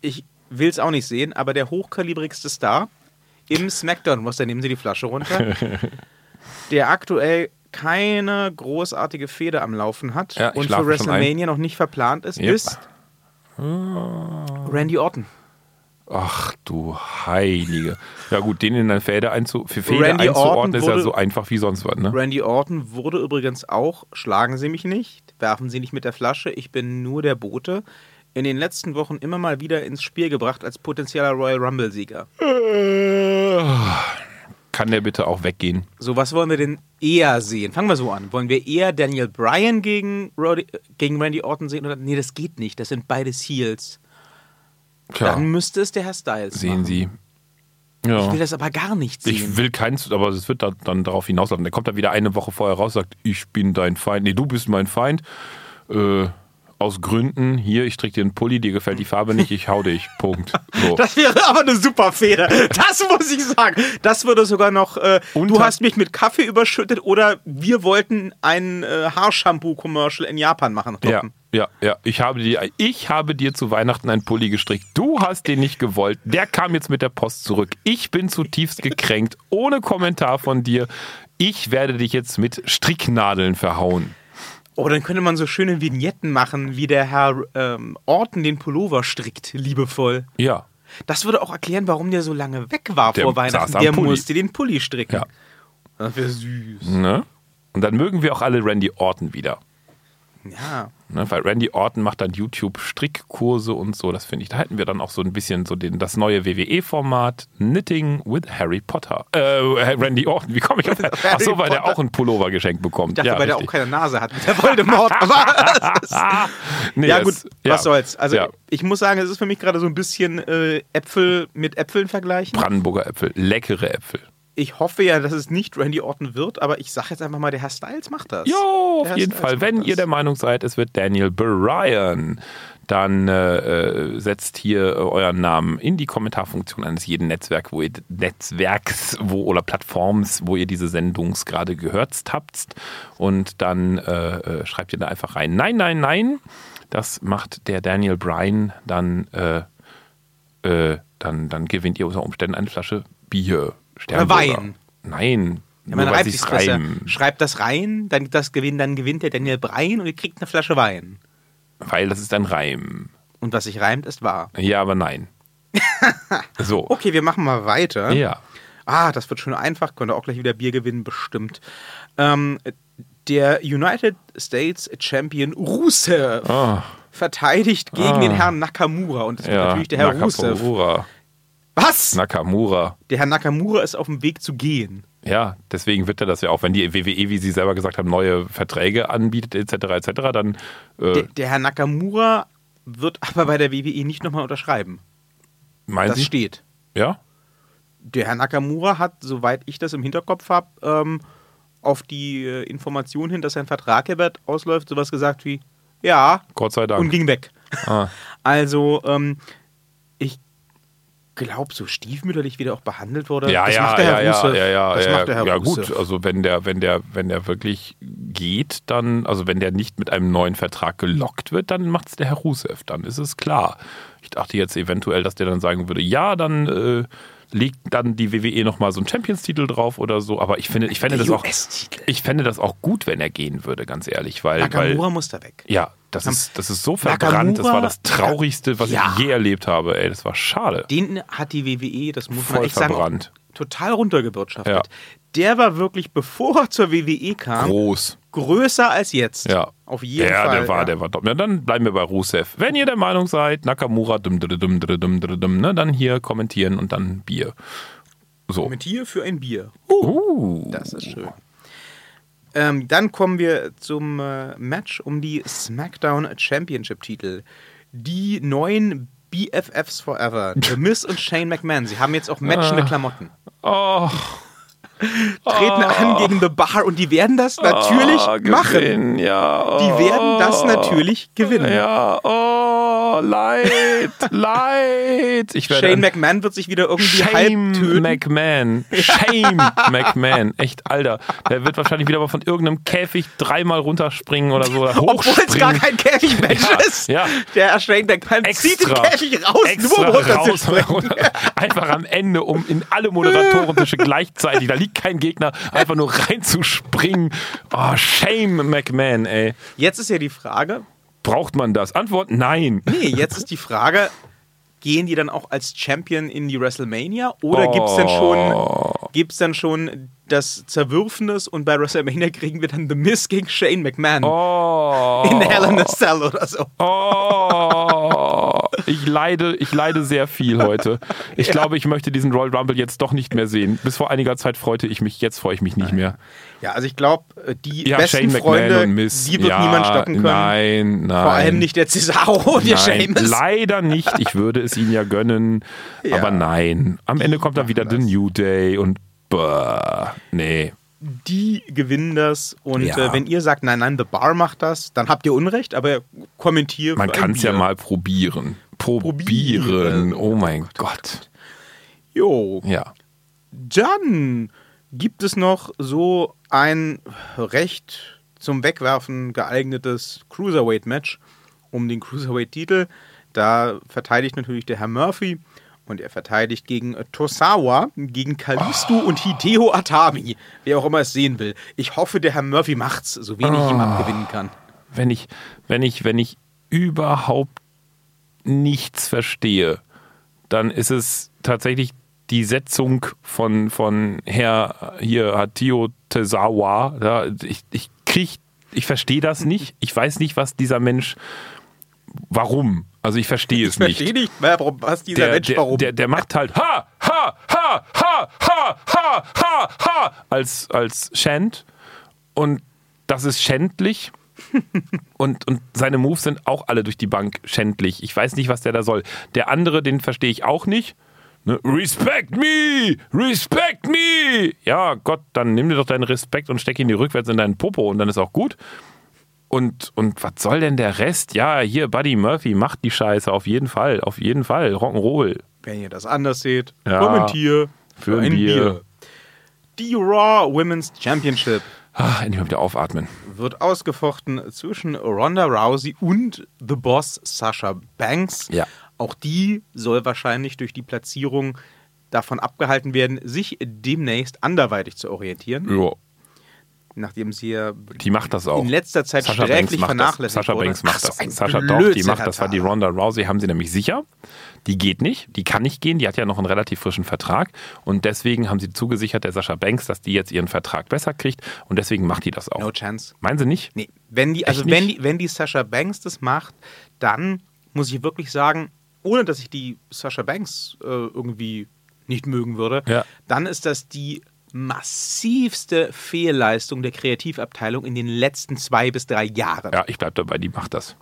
ich will es auch nicht sehen, aber der hochkalibrigste Star im Smackdown, was da nehmen Sie die Flasche runter, der aktuell keine großartige Feder am Laufen hat Ja, und für. WrestleMania noch nicht verplant ist, Yep. ist Randy Orton. Ach du Heilige. Ja gut, den in eine Fäde einzu für Fäde Randy Orton einzuordnen ist ja so einfach wie sonst was, ne? Randy Orton wurde übrigens auch, schlagen Sie mich nicht, werfen Sie nicht mit der Flasche, ich bin nur der Bote, in den letzten Wochen immer mal wieder ins Spiel gebracht als potenzieller Royal Rumble-Sieger. Kann der bitte auch weggehen? So, was wollen wir denn eher sehen? Fangen wir so an. Wollen wir eher Daniel Bryan gegen, Roddy, gegen Randy Orton sehen? Oder, nee, das geht nicht. Das sind beide Heels. Tja, Dann müsste es der Herr Styles sehen machen. Sie. Ich Ja. will das aber gar nicht sehen. Ich will keins, aber es wird da, dann darauf hinauslaufen. Der kommt dann wieder eine Woche vorher raus, sagt, ich bin dein Feind. Nee, du bist mein Feind. Äh, aus Gründen, hier, ich stricke dir einen Pulli, dir gefällt die Farbe nicht, ich hau dich. Punkt. So. Das wäre aber eine super Feder. Das muss ich sagen. Das würde sogar noch. Äh, du hast mich mit Kaffee überschüttet oder wir wollten ein äh, Haarshampoo-Commercial in Japan machen. Toppen. ja, ja. Ich habe, dir, ich habe dir zu Weihnachten einen Pulli gestrickt. Du hast den nicht gewollt. Der kam jetzt mit der Post zurück. Ich bin zutiefst gekränkt. Ohne Kommentar von dir. Ich werde dich jetzt mit Stricknadeln verhauen. Oh, dann könnte man so schöne Vignetten machen, wie der Herr ähm, Orton den Pullover strickt, liebevoll. Ja. Das würde auch erklären, warum der so lange weg war Der vor Weihnachten. Der Pulli. musste den Pulli stricken. Ja. Das wäre süß. Ne? Und dann mögen wir auch alle Randy Orton wieder. Ja. Ne? Weil Randy Orton macht dann YouTube-Strickkurse und so. Das finde ich. Da hätten wir dann auch so ein bisschen so den, das neue WWE-Format Knitting with Harry Potter. Äh, Randy Orton, wie komme ich auf Ach so, weil der Potter. auch einen Pullover geschenkt bekommt. Ich dachte, ja, weil der auch richtig. keine Nase hat mit der Voldemort. Nee, ja gut, ja. was soll's. Also Ja. ich muss sagen, es ist für mich gerade so ein bisschen äh, Äpfel mit Äpfeln vergleichen. Brandenburger Äpfel, leckere Äpfel. Ich hoffe ja, dass es nicht Randy Orton wird, aber ich sage jetzt einfach mal, der Herr Styles macht das. Jo, auf jeden Styles Fall. Wenn das. ihr der Meinung seid, es wird Daniel Bryan, dann äh, äh, setzt hier äh, euren Namen in die Kommentarfunktion eines jeden Netzwerk, wo ihr Netzwerks, wo oder Plattforms, wo ihr diese Sendungs gerade gehört habt. Und dann äh, äh, schreibt ihr da einfach rein. Nein, nein, nein. Das macht der Daniel Bryan dann. Äh, dann, dann gewinnt ihr unter Umständen eine Flasche Bier. Sternburger. Wein. Nein. Ja, man reibt besser. reimen. Schreibt das rein, dann, das gewinnt, dann gewinnt der Daniel Bryan und ihr kriegt eine Flasche Wein. Weil das ist ein Reim. Und was sich reimt, ist wahr. Ja, aber nein. so. Okay, wir machen mal weiter. Ja. Ah, das wird schon einfach, könnte auch gleich wieder Bier gewinnen, bestimmt. Ähm, der United States Champion Rusev Ah, verteidigt gegen Ah. den Herrn Nakamura. Und das wird ja. natürlich der Herr Rusev. Was? Nakamura. Der Herr Nakamura ist auf dem Weg zu gehen. Ja, deswegen wird er das ja auch, wenn die WWE, wie Sie selber gesagt haben, neue Verträge anbietet, etc., etc., dann. Äh, Der, der Herr Nakamura wird aber bei der WWE nicht nochmal unterschreiben. meinen Das Sie? steht. Ja? Der Herr Nakamura hat, soweit ich das im Hinterkopf habe, ähm, auf die äh, Information hin, dass sein Vertrag bald ausläuft, sowas gesagt wie, ja, Gott sei Dank. und ging weg. ah, Also, ähm, glaube, so stiefmütterlich, wie der auch behandelt wurde, ja, das ja, macht der ja, Herr ja, Rusev. ja, ja, das ja, macht der Herr ja gut, also wenn der, wenn der, wenn der wirklich geht, dann, also wenn der nicht mit einem neuen Vertrag gelockt wird, dann macht es der Herr Rusev, dann ist es klar. Ich dachte jetzt eventuell, dass der dann sagen würde, ja, dann äh, legt dann die WWE nochmal so einen Champions-Titel drauf oder so, aber ich finde, ich fände das auch, ich fände das auch gut, wenn er gehen würde, ganz ehrlich, weil, weil Nakamura muss da weg. ja, Das ist, das ist so verbrannt. Das war das Traurigste, was Ja. ich je erlebt habe. Ey, das war schade. Den hat die WWE, das muss man Voll echt sagen, verbrannt. total runtergewirtschaftet. Ja. Der war wirklich, bevor er zur WWE kam, Groß. größer als jetzt. Ja. Auf jeden ja, Fall. der war, ja. der war top. Ja, dann bleiben wir bei Rusev. Wenn ihr der Meinung seid, Nakamura, dum, dum, dum, dum, dum, dum, dum, ne, dann hier kommentieren und dann Bier. So. Hier für ein Bier. Uh. Das ist schön. Ähm, dann kommen wir zum äh, Match um die SmackDown Championship Titel. Die neuen BFFs Forever, The Miz und Shane McMahon. Sie haben jetzt auch matchende Klamotten. Oh, Treten an gegen The Bar und die werden das natürlich oh, machen. Ja. Die werden das Oh. natürlich gewinnen. Ja, oh, leid, leid. Ich werde Shane McMahon wird sich wieder irgendwie halb Shame töten. McMahon. Shame McMahon. Echt, Alter. Der wird wahrscheinlich wieder mal von irgendeinem Käfig dreimal runterspringen oder so. Oder Obwohl es gar kein Käfigmatch Ja, ist. ja. Der Shane McMahon zieht den Extra. Käfig raus, Extra nur um raus, runterzuspringen. einfach am Ende, um in alle Moderatorentische gleichzeitig, da liegt kein Gegner, einfach nur reinzuspringen. Oh, shame McMahon, ey. Jetzt ist ja die Frage, Braucht man das? Antwort: Nein. nee, jetzt ist die Frage, gehen die dann auch als Champion in die WrestleMania oder gibt's denn schon Oh. gibt's dann schon das Zerwürfnis und bei WrestleMania kriegen wir dann The Miz gegen Shane McMahon Oh. in Hell in a Cell oder so. Oh, ich leide, ich leide sehr viel heute. Ich glaube, ich möchte diesen Royal Rumble jetzt doch nicht mehr sehen. Bis vor einiger Zeit freute ich mich, jetzt freue ich mich nicht mehr. Ja, also ich glaube, die Ja, besten Freunde, die wird ja, niemand stoppen können. Nein, nein. Vor allem nicht der Cesaro und der Nein, Sheamus. leider nicht. Ich würde es ihnen ja gönnen. Ja. Aber nein. Am Ende kommt dann wieder machen The das. New Day und bah, nee. Die gewinnen das und Ja. äh, wenn ihr sagt, nein, nein, The Bar macht das, dann habt ihr Unrecht, aber kommentiert. Man kann es ja mal probieren. Probieren. Probieren. Oh mein Gott. Jo, Ja. Dann gibt es noch so ein recht zum Wegwerfen geeignetes Cruiserweight-Match um den Cruiserweight-Titel. Da verteidigt natürlich der Herr Murphy und er verteidigt gegen äh, Tosawa, gegen Kalisto und Hideo Atami. Wer auch immer es sehen will. Ich hoffe, der Herr Murphy macht's, so wenig ich ihm abgewinnen kann. wenn ich, wenn ich, wenn ich überhaupt nichts verstehe, dann ist es tatsächlich die Setzung von, von Herr hier Hatio Tezawa. Ja, ich, ich krieg, ich verstehe das nicht. Ich weiß nicht, was dieser Mensch, warum. Also ich verstehe es Ich verstehe nicht. nicht, warum, was dieser Der, Mensch der, warum. der, der macht halt ha, ha, ha, ha, ha, ha, ha, ha als, als Chant. Und das ist schändlich. und, und seine Moves sind auch alle durch die Bank schändlich. Ich weiß nicht, was der da soll. Der andere, den verstehe ich auch nicht. Ne? Respect me! Respect me! Ja, Gott, dann nimm dir doch deinen Respekt und steck ihn dir rückwärts in deinen Popo und dann ist auch gut. Und, und was soll denn der Rest? Ja, hier, Buddy Murphy macht die Scheiße, auf jeden Fall, auf jeden Fall. Rock'n'Roll. Wenn ihr das anders seht, Ja. kommentier Für ein Bier. Die Raw Women's Championship Ah, endlich mal wieder aufatmen. wird ausgefochten zwischen Ronda Rousey und The Boss Sasha Banks. Ja. Auch die soll wahrscheinlich durch die Platzierung davon abgehalten werden, sich demnächst anderweitig zu orientieren, Ja, nachdem sie ja die macht das auch. in letzter Zeit Sascha Banks sträflich macht das. vernachlässigt Sascha wurde. Banks macht Ach so, das. ein Sascha doch, die Blödsinn, macht das. War die. Ronda Rousey, haben sie nämlich sicher. Die geht nicht, die kann nicht gehen, die hat ja noch einen relativ frischen Vertrag und deswegen haben sie zugesichert, der Sascha Banks, dass die jetzt ihren Vertrag besser kriegt und deswegen macht die das auch. No chance. Meinen Sie nicht? Nee, wenn die, also Echt wenn nicht? die, wenn die Sasha Banks das macht, dann muss ich wirklich sagen, ohne dass ich die Sasha Banks äh, irgendwie nicht mögen würde, Ja. dann ist das die massivste Fehlleistung der Kreativabteilung in den letzten zwei bis drei Jahren. Ja, ich bleib dabei, die macht das.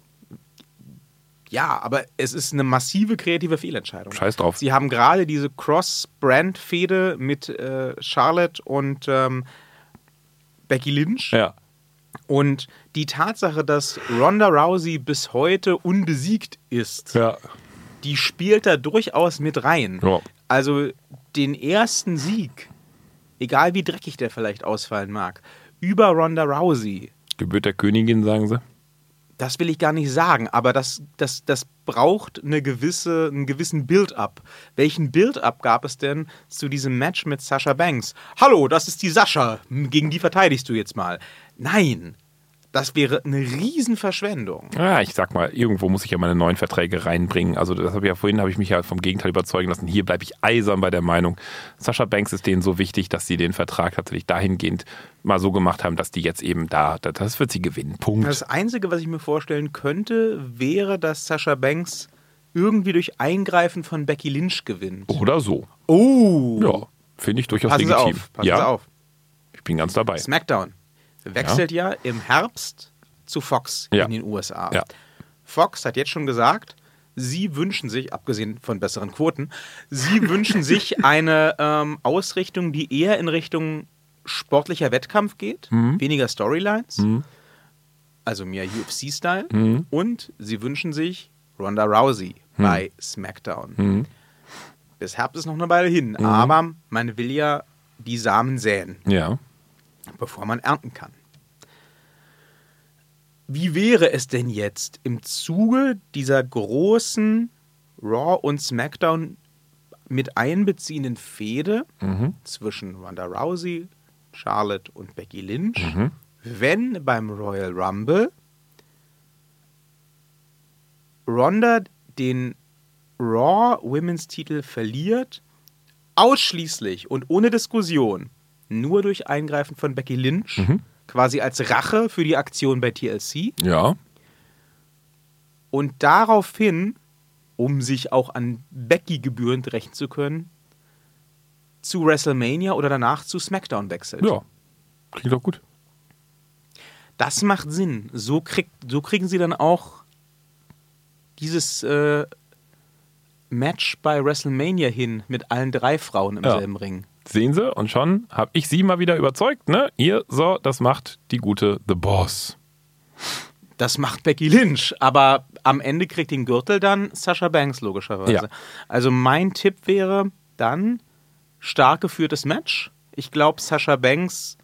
Ja, aber es ist eine massive kreative Fehlentscheidung. Scheiß drauf. Sie haben gerade diese Cross-Brand-Fehde mit äh, Charlotte und ähm, Becky Lynch. Ja. Und die Tatsache, dass Ronda Rousey bis heute unbesiegt ist, Ja. die spielt da durchaus mit rein. Ja. Also den ersten Sieg, egal wie dreckig der vielleicht ausfallen mag, über Ronda Rousey, Gebührt der Königin, sagen sie. das will ich gar nicht sagen, aber das, das, das braucht eine gewisse, einen gewissen Build-up. Welchen Build-up gab es denn zu diesem Match mit Sascha Banks? Hallo, das ist die Sascha, gegen die verteidigst du jetzt mal. Nein, Das wäre eine Riesenverschwendung. Ja, ich sag mal, irgendwo muss ich ja meine neuen Verträge reinbringen. Also das habe ich ja vorhin, habe ich mich ja vom Gegenteil überzeugen lassen. Hier bleibe ich eisern bei der Meinung, Sascha Banks ist denen so wichtig, dass sie den Vertrag tatsächlich dahingehend mal so gemacht haben, dass die jetzt eben da, das wird sie gewinnen. Punkt. Das Einzige, was ich mir vorstellen könnte, wäre, dass Sascha Banks irgendwie durch Eingreifen von Becky Lynch gewinnt. Oder so. Oh! Ja, finde ich durchaus Passen Sie legitim. auf, passen ja, Sie auf. ich bin ganz dabei. SmackDown wechselt ja, im Herbst zu Fox Ja. in den USA. Ja. Fox hat jetzt schon gesagt, sie wünschen sich, abgesehen von besseren Quoten, sie wünschen sich eine ähm, Ausrichtung, die eher in Richtung sportlicher Wettkampf geht, Mhm. weniger Storylines, also mehr UFC-Style. Mhm. Und sie wünschen sich Ronda Rousey bei SmackDown. Mhm. Bis Herbst ist noch eine Weile hin, aber man will ja die Samen säen Ja. Bevor man ernten kann. Wie wäre es denn jetzt im Zuge dieser großen Raw und SmackDown mit einbeziehenden Fehde zwischen Ronda Rousey, Charlotte und Becky Lynch, wenn beim Royal Rumble Ronda den Raw Women's Titel verliert, ausschließlich und ohne Diskussion, nur durch Eingreifen von Becky Lynch, quasi als Rache für die Aktion bei TLC Ja. und daraufhin, um sich auch an Becky gebührend rächen zu können, zu WrestleMania oder danach zu SmackDown wechselt. Ja. Klingt doch gut. Das macht Sinn. So, kriegt, so kriegen sie dann auch dieses äh, Match bei WrestleMania hin mit allen drei Frauen im Ja. selben Ring. Sehen Sie, und schon habe ich Sie mal wieder überzeugt, ne? Ihr, so, das macht die gute The Boss. Das macht Becky Lynch, aber am Ende kriegt den Gürtel dann Sasha Banks logischerweise. Ja. Also mein Tipp wäre dann stark geführtes Match. Ich glaube, Sasha Banks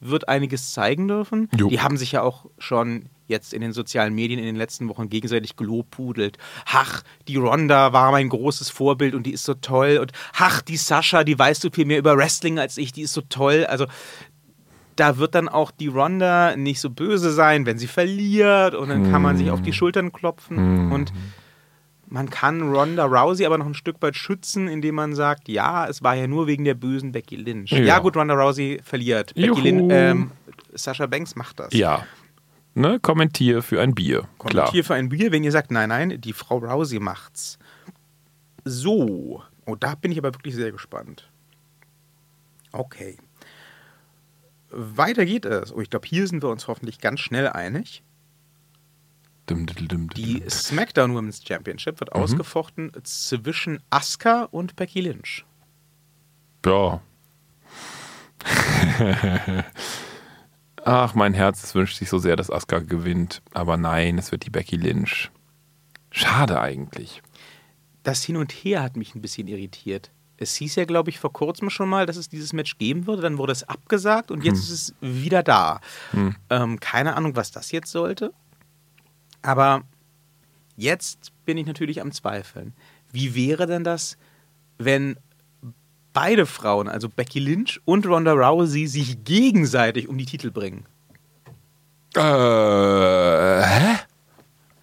wird einiges zeigen dürfen. Jo. Die haben sich ja auch schon jetzt in den sozialen Medien in den letzten Wochen gegenseitig gelobpudelt. Ach, die Ronda war mein großes Vorbild und die ist so toll. Und ach, die Sascha, die weißt du viel mehr über Wrestling als ich, die ist so toll. Also da wird dann auch die Ronda nicht so böse sein, wenn sie verliert und dann kann man sich auf die Schultern klopfen und man kann Ronda Rousey aber noch ein Stück weit schützen, indem man sagt, ja, es war ja nur wegen der bösen Becky Lynch. Ja, Ja. gut, Ronda Rousey verliert. Becky Juhu. Lynch, ähm, Sascha Banks macht das. Ja. Ne? Kommentier für ein Bier. Klar. Kommentier für ein Bier, wenn ihr sagt, nein, nein, die Frau Rousey macht's. So, oh, da bin ich aber wirklich sehr gespannt. Okay. Weiter geht es. Oh, ich glaube, hier sind wir uns hoffentlich ganz schnell einig. Dim, dim, dim, Die. SmackDown Women's Championship wird ausgefochten zwischen Asuka und Becky Lynch. Ja. Ach, mein Herz es wünscht sich so sehr, dass Asuka gewinnt. Aber nein, es wird die Becky Lynch. Schade eigentlich. Das Hin und Her hat mich ein bisschen irritiert. Es hieß ja, glaube ich, vor kurzem schon mal, dass es dieses Match geben würde. Dann wurde es abgesagt und jetzt ist es wieder da. Ähm, keine Ahnung, was das jetzt sollte. Aber jetzt bin ich natürlich am Zweifeln. Wie wäre denn das, wenn beide Frauen, also Becky Lynch und Ronda Rousey, sich gegenseitig um die Titel bringen? Äh, hä?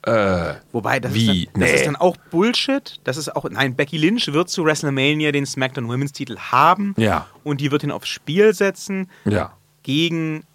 Äh, Wobei, das, Wie? Ist, dann, das Nee. ist dann auch Bullshit. Das ist auch. Nein, Becky Lynch wird zu WrestleMania den SmackDown Women's Titel haben. Ja. Und die wird ihn aufs Spiel setzen ja. gegen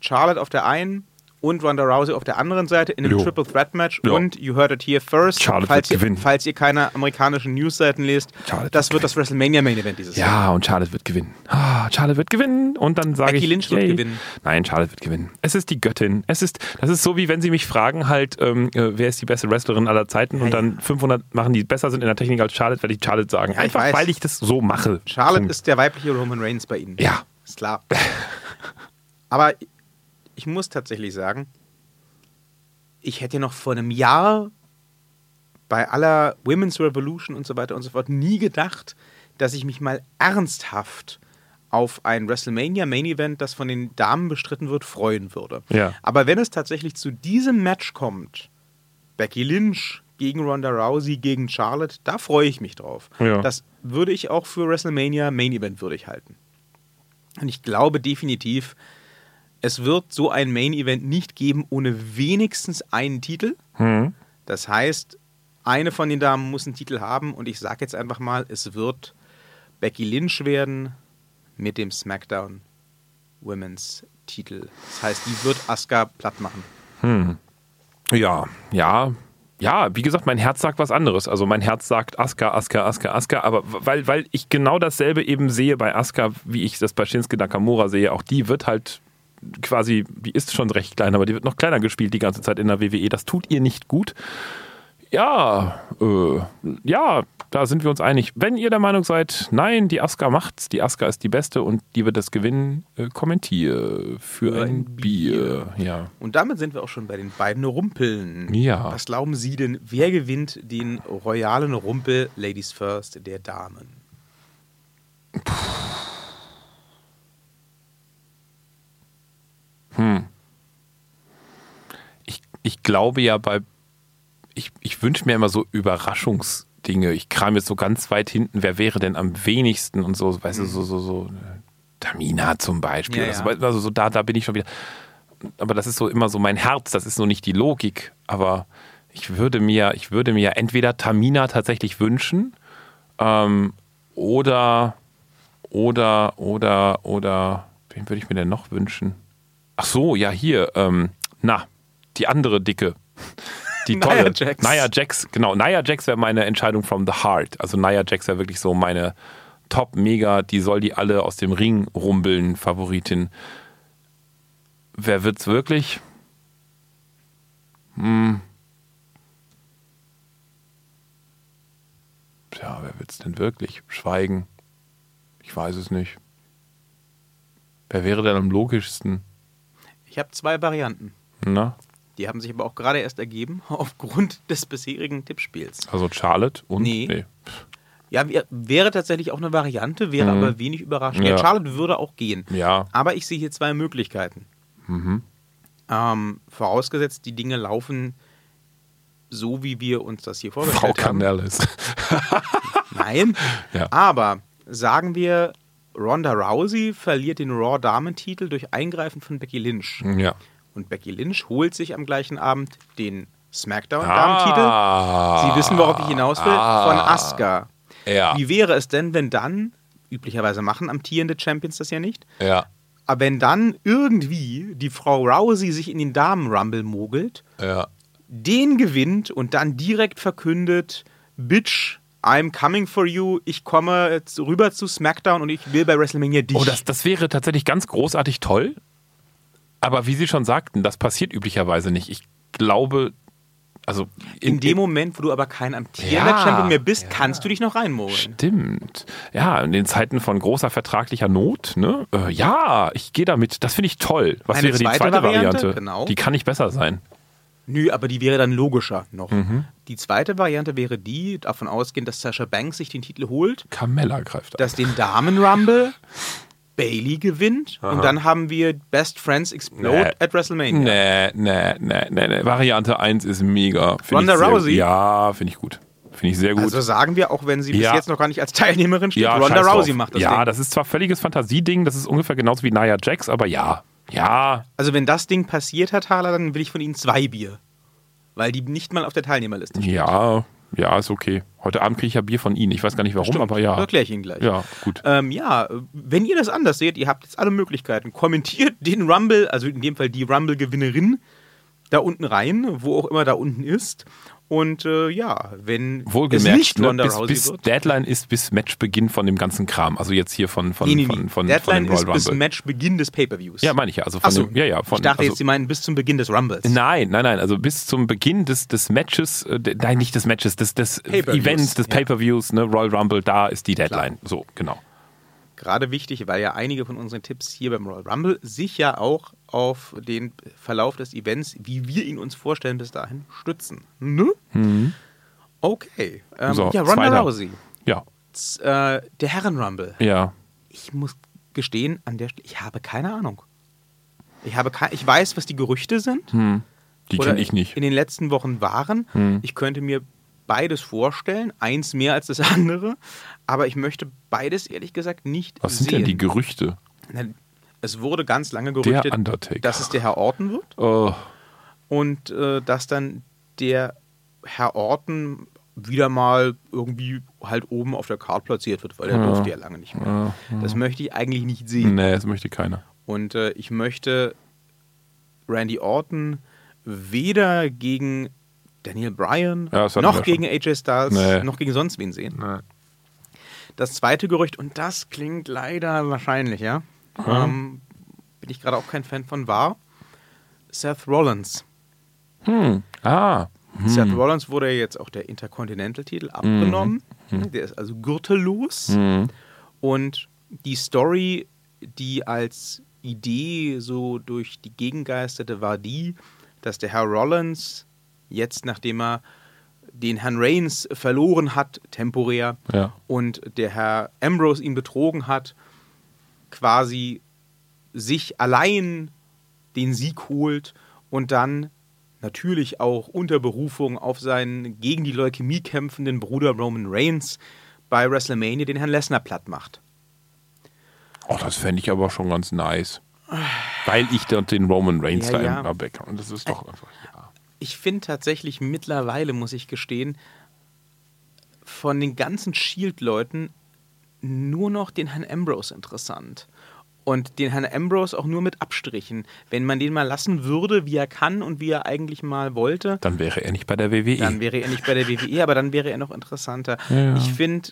Charlotte auf der einen und Ronda Rousey auf der anderen Seite in einem Jo. Triple Threat Match. Jo. Und you heard it here first. Charlotte falls, wird ihr, gewinnen. falls ihr keine amerikanischen Newsseiten lest, Charlotte das wird wird das WrestleMania Main Event dieses Jahr. Ja, und Charlotte wird gewinnen. Ah, Charlotte wird gewinnen. Und dann sage ich. Lynch wird yay. gewinnen. Nein, Charlotte wird gewinnen. Es ist die Göttin. Es ist, das ist so, wie wenn sie mich fragen, halt, ähm, äh, wer ist die beste Wrestlerin aller Zeiten und dann 500 machen, die besser sind in der Technik als Charlotte, werde ich Charlotte sagen. Ja, ich Einfach, weiß. weil ich das so mache. Charlotte Punkt. ist der weibliche Roman Reigns bei Ihnen. Ja. Ist klar. Aber ich muss tatsächlich sagen, ich hätte noch vor einem Jahr bei aller Women's Revolution und so weiter und so fort nie gedacht, dass ich mich mal ernsthaft auf ein WrestleMania Main Event, das von den Damen bestritten wird, freuen würde. Ja. Aber wenn es tatsächlich zu diesem Match kommt, Becky Lynch gegen Ronda Rousey gegen Charlotte, da freue ich mich drauf. Ja. Das würde ich auch für WrestleMania Main Event würdig halten. Und ich glaube definitiv, es wird so ein Main Event nicht geben ohne wenigstens einen Titel. Hm. Das heißt, eine von den Damen muss einen Titel haben und ich sage jetzt einfach mal, es wird Becky Lynch werden mit dem SmackDown Women's Titel. Das heißt, die wird Asuka platt machen. Ja, ja, ja, wie gesagt, mein Herz sagt was anderes. Also mein Herz sagt Asuka, Asuka, Asuka, Asuka, aber weil, weil ich genau dasselbe eben sehe bei Asuka, wie ich das bei Shinsuke Nakamura sehe, auch die wird halt quasi, die ist schon recht klein, aber die wird noch kleiner gespielt die ganze Zeit in der WWE. Das tut ihr nicht gut. Ja, äh, ja, da sind wir uns einig. Wenn ihr der Meinung seid, nein, die Asuka macht's, die Asuka ist die Beste und die wird das gewinnen, äh, kommentier für ein Bier. Ja. Und damit sind wir auch schon bei den beiden Rumpeln. Ja. Was glauben Sie denn, wer gewinnt den royalen Rumpel Ladies First der Damen? Ich, ich glaube ja bei, ich, ich wünsche mir immer so Überraschungsdinge. Ich kram jetzt so ganz weit hinten, wer wäre denn am wenigsten und so, weißt du, so, so, so, äh, Tamina zum Beispiel. Ja, Also, ja. also so da, da bin ich schon wieder. Aber das ist so immer so mein Herz, das ist so nicht die Logik. Aber ich würde mir, ich würde mir entweder Tamina tatsächlich wünschen, ähm, oder, oder, oder, oder, wen würde ich mir denn noch wünschen? Ach so, ja, hier, ähm, na, die andere dicke. Die Nia tolle. Jax. Nia Jax, genau. Nia Jax wäre meine Entscheidung from the heart. Also Nia Jax wäre wirklich so meine top mega, die soll die alle aus dem Ring rumbeln, Favoritin. Wer wird's wirklich? Hm. Tja, wer wird's denn wirklich? Schweigen. Ich weiß es nicht. Wer wäre denn am logischsten? Ich habe zwei Varianten. Na? Die haben sich aber auch gerade erst ergeben aufgrund des bisherigen Tippspiels. Also Charlotte und. Nee. Ja, wär- wäre tatsächlich auch eine Variante, wäre Mhm. aber wenig überraschend. Ja. Ja. Charlotte würde auch gehen. Ja. Aber ich sehe hier zwei Möglichkeiten. Mhm. Ähm, vorausgesetzt, die Dinge laufen so, wie wir uns das hier Frau vorgestellt haben. Canellis. Nein. Ja. Aber sagen wir, Ronda Rousey verliert den Raw-Damentitel durch Eingreifen von Becky Lynch. ja. Und Becky Lynch holt sich am gleichen Abend den SmackDown-Damentitel. Ah. Sie wissen, worauf ich hinaus will, von Asuka. Ja. Wie wäre es denn, wenn dann, üblicherweise machen amtierende Champions das ja nicht, Ja. aber wenn dann irgendwie die Frau Rousey sich in den Damen-Rumble mogelt, Ja. den gewinnt und dann direkt verkündet, Bitch, I'm coming for you, ich komme jetzt rüber zu SmackDown und ich will bei WrestleMania dich. Oh, das, das wäre tatsächlich ganz großartig toll. Aber wie Sie schon sagten, das passiert üblicherweise nicht. Ich glaube, also in dem Moment, wo du aber kein amtierender Ja, Champion mehr bist, kannst du dich noch reinmogeln. Stimmt. Ja, in den Zeiten von großer vertraglicher Not, ne? Äh, ja, ich gehe damit. Das finde ich toll. Was Eine wäre die zweite zweite Variante? Variante? Genau. Die kann nicht besser sein. Nö, aber die wäre dann logischer noch. Mhm. Die zweite Variante wäre die, davon ausgehend, dass Sasha Banks sich den Titel holt, Carmella greift an. dass den Damen-Rumble Bailey gewinnt und dann haben wir Best Friends Explode Nee. at WrestleMania. Nee, nee, nee, nee, nee. Variante 1 ist mega. Find Ronda Rousey? Ja, finde ich gut. Finde ich sehr gut. Also sagen wir, auch wenn sie bis Ja. jetzt noch gar nicht als Teilnehmerin steht, ja, Ronda. Rousey macht das Ja, Ding. das ist zwar völliges Fantasieding, das ist ungefähr genauso wie Nia Jax, aber ja. Ja, Also wenn das Ding passiert, Herr Thaler, dann will ich von Ihnen zwei Bier. Weil die nicht mal auf der Teilnehmerliste stehen. ja, ja, ist okay. Heute Abend kriege ich ja Bier von Ihnen. Ich weiß gar nicht warum, aber ja. Erkläre ich Ihnen gleich. Ja, gut. Ähm, ja, wenn ihr das anders seht, ihr habt jetzt alle Möglichkeiten. Kommentiert den Rumble, also in dem Fall die Rumble-Gewinnerin, da unten rein, wo auch immer da unten ist. Und äh, ja, wenn es Wohlgemerkt, nicht ne, Ronda bis, Rousey bis wird. Deadline ist bis Matchbeginn von dem ganzen Kram. Also jetzt hier von, von, Nee, nee, von, von, von Deadline Royal ist bis. Matchbeginn des Pay-Per-Views. Ja, meine ich ja. Also von Achso, dem, ja, ja, von, ich dachte also, jetzt, Sie meinen bis zum Beginn des Rumbles. Nein, nein, nein. Also bis zum Beginn des, des Matches, äh, nein, nicht des Matches, des, des Events, des ja. Pay-Per-Views, ne, Royal Rumble, da ist die Deadline. So, genau. Gerade wichtig, weil ja einige von unseren Tipps hier beim Royal Rumble sich ja auch auf den Verlauf des Events, wie wir ihn uns vorstellen, bis dahin stützen. Ne? Okay. Ähm, Mhm. So, ja, Ronda zweiter. Rousey. Ja, Z- Äh, der Herren-Rumble. ja. Ich muss gestehen, an der Stelle, ich habe keine Ahnung. Ich, habe kei- ich weiß, was die Gerüchte sind. Die oder kenne ich nicht. in den letzten Wochen waren. Ich könnte mir beides vorstellen, eins mehr als das andere, aber ich möchte beides ehrlich gesagt nicht Was sind sehen. denn die Gerüchte? Es wurde ganz lange Der gerüchtet, dass es der Herr Orton wird Oh, und äh, dass dann der Herr Orton wieder mal irgendwie halt oben auf der Card platziert wird, weil er Ja. durfte ja lange nicht mehr. ja, Das möchte ich eigentlich nicht sehen. nee, das möchte keiner. Und äh, ich möchte Randy Orton weder gegen Daniel Bryan Ja, noch gegen AJ Styles Nee. noch gegen sonst wen sehen. Nee. Das zweite Gerücht, und das klingt leider wahrscheinlich, ja, Ja. ähm, bin ich gerade auch kein Fan von, war Seth Rollins. Hm. Ah. Seth Rollins wurde ja jetzt auch der Intercontinental-Titel abgenommen. Der ist also gürtellos. Hm. Und die Story, die als Idee so durch die Gegend geisterte, war die, dass der Herr Rollins jetzt, nachdem er den Herrn Reigns verloren hat, temporär, Ja. und der Herr Ambrose ihn betrogen hat, quasi sich allein den Sieg holt und dann natürlich auch unter Berufung auf seinen gegen die Leukämie kämpfenden Bruder Roman Reigns bei WrestleMania den Herrn Lesnar platt macht. Oh, das fände ich aber schon ganz nice. Weil ich dort den Roman Reigns Ja, da ja. im Und das ist doch einfach. Ich finde tatsächlich mittlerweile, muss ich gestehen, von den ganzen Shield-Leuten nur noch den Herrn Ambrose interessant. Und den Herrn Ambrose auch nur mit Abstrichen. Wenn man den mal lassen würde, wie er kann und wie er eigentlich mal wollte, Dann wäre er nicht bei der WWE. dann wäre er nicht bei der WWE, aber dann wäre er noch interessanter. Ja. Ich finde,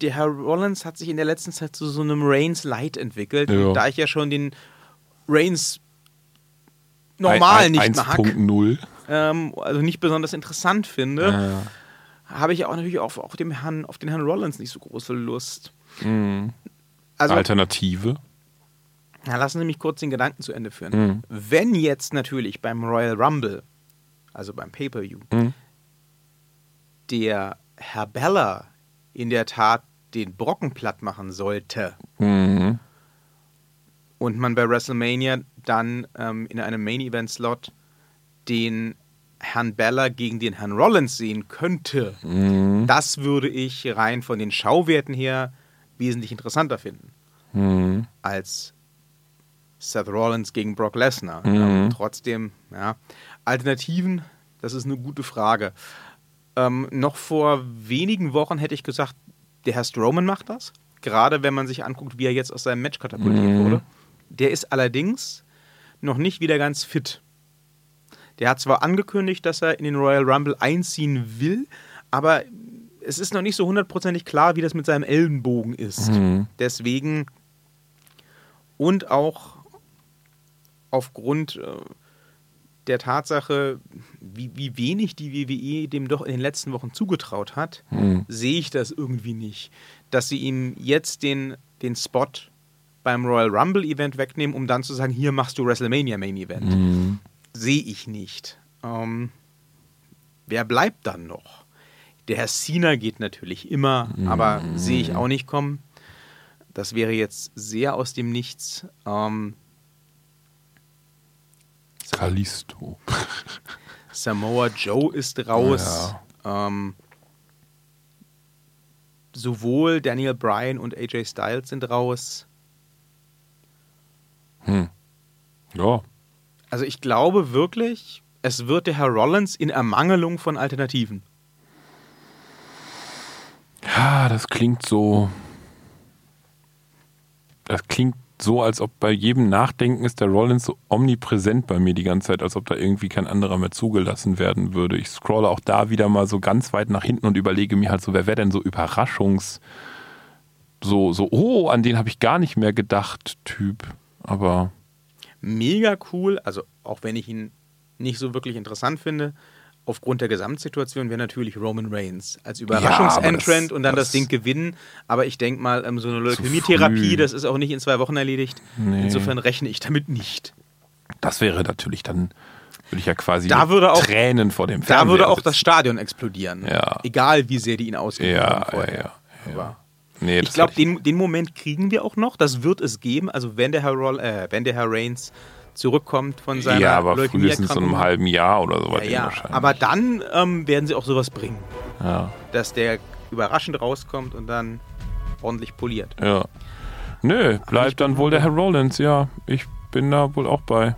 der Herr Rollins hat sich in der letzten Zeit zu so einem Reigns Light entwickelt. Ja. Da ich ja schon den Reigns normal nicht mag, 1.0. ähm, also nicht besonders interessant finde, Ja. habe ich auch natürlich auf, auf, dem Herrn, auf den Herrn Rollins nicht so große Lust. Mhm. Also, Alternative. na, lassen Sie mich kurz den Gedanken zu Ende führen. Mhm. Wenn jetzt natürlich beim Royal Rumble, also beim Pay-Per-View, Mhm. der Herr Bella in der Tat den Brocken platt machen sollte Mhm. und man bei WrestleMania dann ähm, in einem Main-Event-Slot den Herrn Bella gegen den Herrn Rollins sehen könnte, Mhm. das würde ich rein von den Schauwerten her wesentlich interessanter finden Mhm. als Seth Rollins gegen Brock Lesnar. Mhm. Trotzdem, ja. Alternativen, das ist eine gute Frage. Ähm, noch vor wenigen Wochen hätte ich gesagt, der Herr Strowman macht das. Gerade wenn man sich anguckt, wie er jetzt aus seinem Match katapultiert Mhm. wurde. Der ist allerdings noch nicht wieder ganz fit. Der hat zwar angekündigt, dass er in den Royal Rumble einziehen will, aber es ist noch nicht so hundertprozentig klar, wie das mit seinem Ellenbogen ist. Mhm. Deswegen und auch aufgrund äh, der Tatsache, wie, wie wenig die WWE dem doch in den letzten Wochen zugetraut hat, Mhm. sehe ich das irgendwie nicht. Dass sie ihm jetzt den, den Spot beim Royal Rumble Event wegnehmen, um dann zu sagen, hier machst du WrestleMania Main Event. Mhm. Sehe ich nicht. Ähm, wer bleibt dann noch? Der Herr Cena geht natürlich immer, aber sehe ich auch nicht kommen. Das wäre jetzt sehr aus dem Nichts. Ähm, Kalisto. Samoa Joe ist raus. Ähm, sowohl Daniel Bryan und AJ Styles sind raus. Hm. Ja. Also ich glaube wirklich, es wird der Herr Rollins in Ermangelung von Alternativen. Ja, das klingt so. Das klingt so, als ob bei jedem Nachdenken ist der Rollins so omnipräsent bei mir die ganze Zeit, als ob da irgendwie kein anderer mehr zugelassen werden würde. Ich scrolle auch da wieder mal so ganz weit nach hinten und überlege mir halt so, wer wäre denn so Überraschungs. So, so, oh, an den habe ich gar nicht mehr gedacht, Typ. Aber. Mega cool, also auch wenn ich ihn nicht so wirklich interessant finde, aufgrund der Gesamtsituation wäre natürlich Roman Reigns als Überraschungsentrant Ja, und dann das, das- Ding gewinnen. Aber ich denke mal, ähm, so eine Leukämie-Therapie, das ist auch nicht in zwei Wochen erledigt. Nee. Insofern rechne ich damit nicht. Das wäre natürlich dann, würde ich ja quasi Da würde auch- Tränen vor dem Da Fernseher würde auch sitzen. das Stadion explodieren. Ja. Egal, wie sehr die ihn ausgeben Ja, ja, vorher. ja. Aber Nee, ich glaube, den, den Moment kriegen wir auch noch. Das wird es geben. Also wenn der Herr, Roll, äh, wenn der Herr Reigns zurückkommt von seiner Ja, aber frühestens in einem halben Jahr oder so Ja, ja. wahrscheinlich. aber dann ähm, werden sie auch sowas bringen, ja, dass der überraschend rauskommt und dann ordentlich poliert. ja. Nö, bleibt dann wohl der Herr Rollins, ja. Ich bin da wohl auch bei.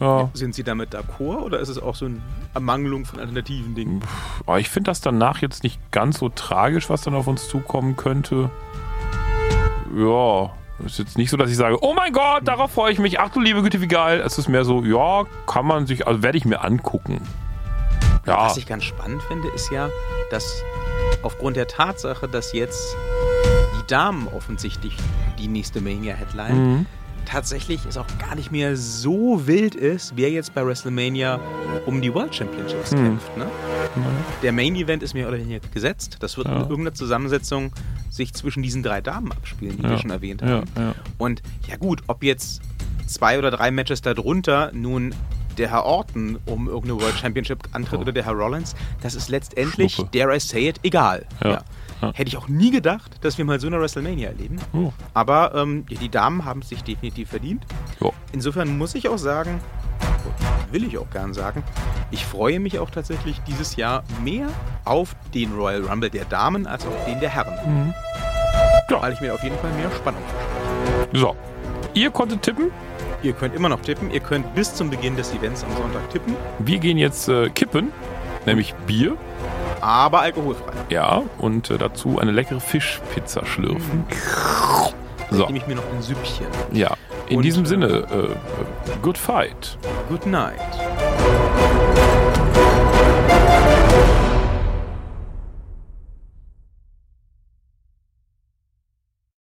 Ja. Sind Sie damit d'accord oder ist es auch so eine Ermangelung von alternativen Dingen? Aber ich finde das danach jetzt nicht ganz so tragisch, was dann auf uns zukommen könnte. Ja, ist jetzt nicht so, dass ich sage, oh mein Gott, darauf freue ich mich. Ach du liebe Güte, wie geil. Es ist mehr so, ja, kann man sich, also werde ich mir angucken. Ja, Was ich ganz spannend finde, ist ja, dass aufgrund der Tatsache, dass jetzt die Damen offensichtlich die nächste Mania-Headline, Mhm. Tatsächlich es auch gar nicht mehr so wild ist, wer jetzt bei WrestleMania um die World Championships Mhm. kämpft. Ne? Der Main-Event ist mehr oder weniger gesetzt. Das wird Ja. in irgendeiner Zusammensetzung sich zwischen diesen drei Damen abspielen, die Ja. wir schon erwähnt haben. ja. Und ja gut, ob jetzt zwei oder drei Matches darunter nun der Herr Orton um irgendeine World Championship antritt Oh. oder der Herr Rollins, das ist letztendlich, Schnuppe. dare I say it, egal. Ja. Ja. Ja. Hätte ich auch nie gedacht, dass wir mal so eine WrestleMania erleben. Oh. Aber ähm, die Damen haben es sich definitiv verdient. Ja. Insofern muss ich auch sagen, will ich auch gern sagen, ich freue mich auch tatsächlich dieses Jahr mehr auf den Royal Rumble der Damen als auf den der Herren. Mhm. Weil ich mir auf jeden Fall mehr Spannung verspreche. So. Ihr konntet tippen. Ihr könnt immer noch tippen. Ihr könnt bis zum Beginn des Events am Sonntag tippen, Wir gehen jetzt äh, kippen, nämlich Bier. aber alkoholfrei. Ja, und äh, dazu eine leckere Fischpizza schlürfen. So. So, nehme ich mir noch ein Süppchen. ja. In Und, diesem äh, Sinne, äh, good fight. Good night.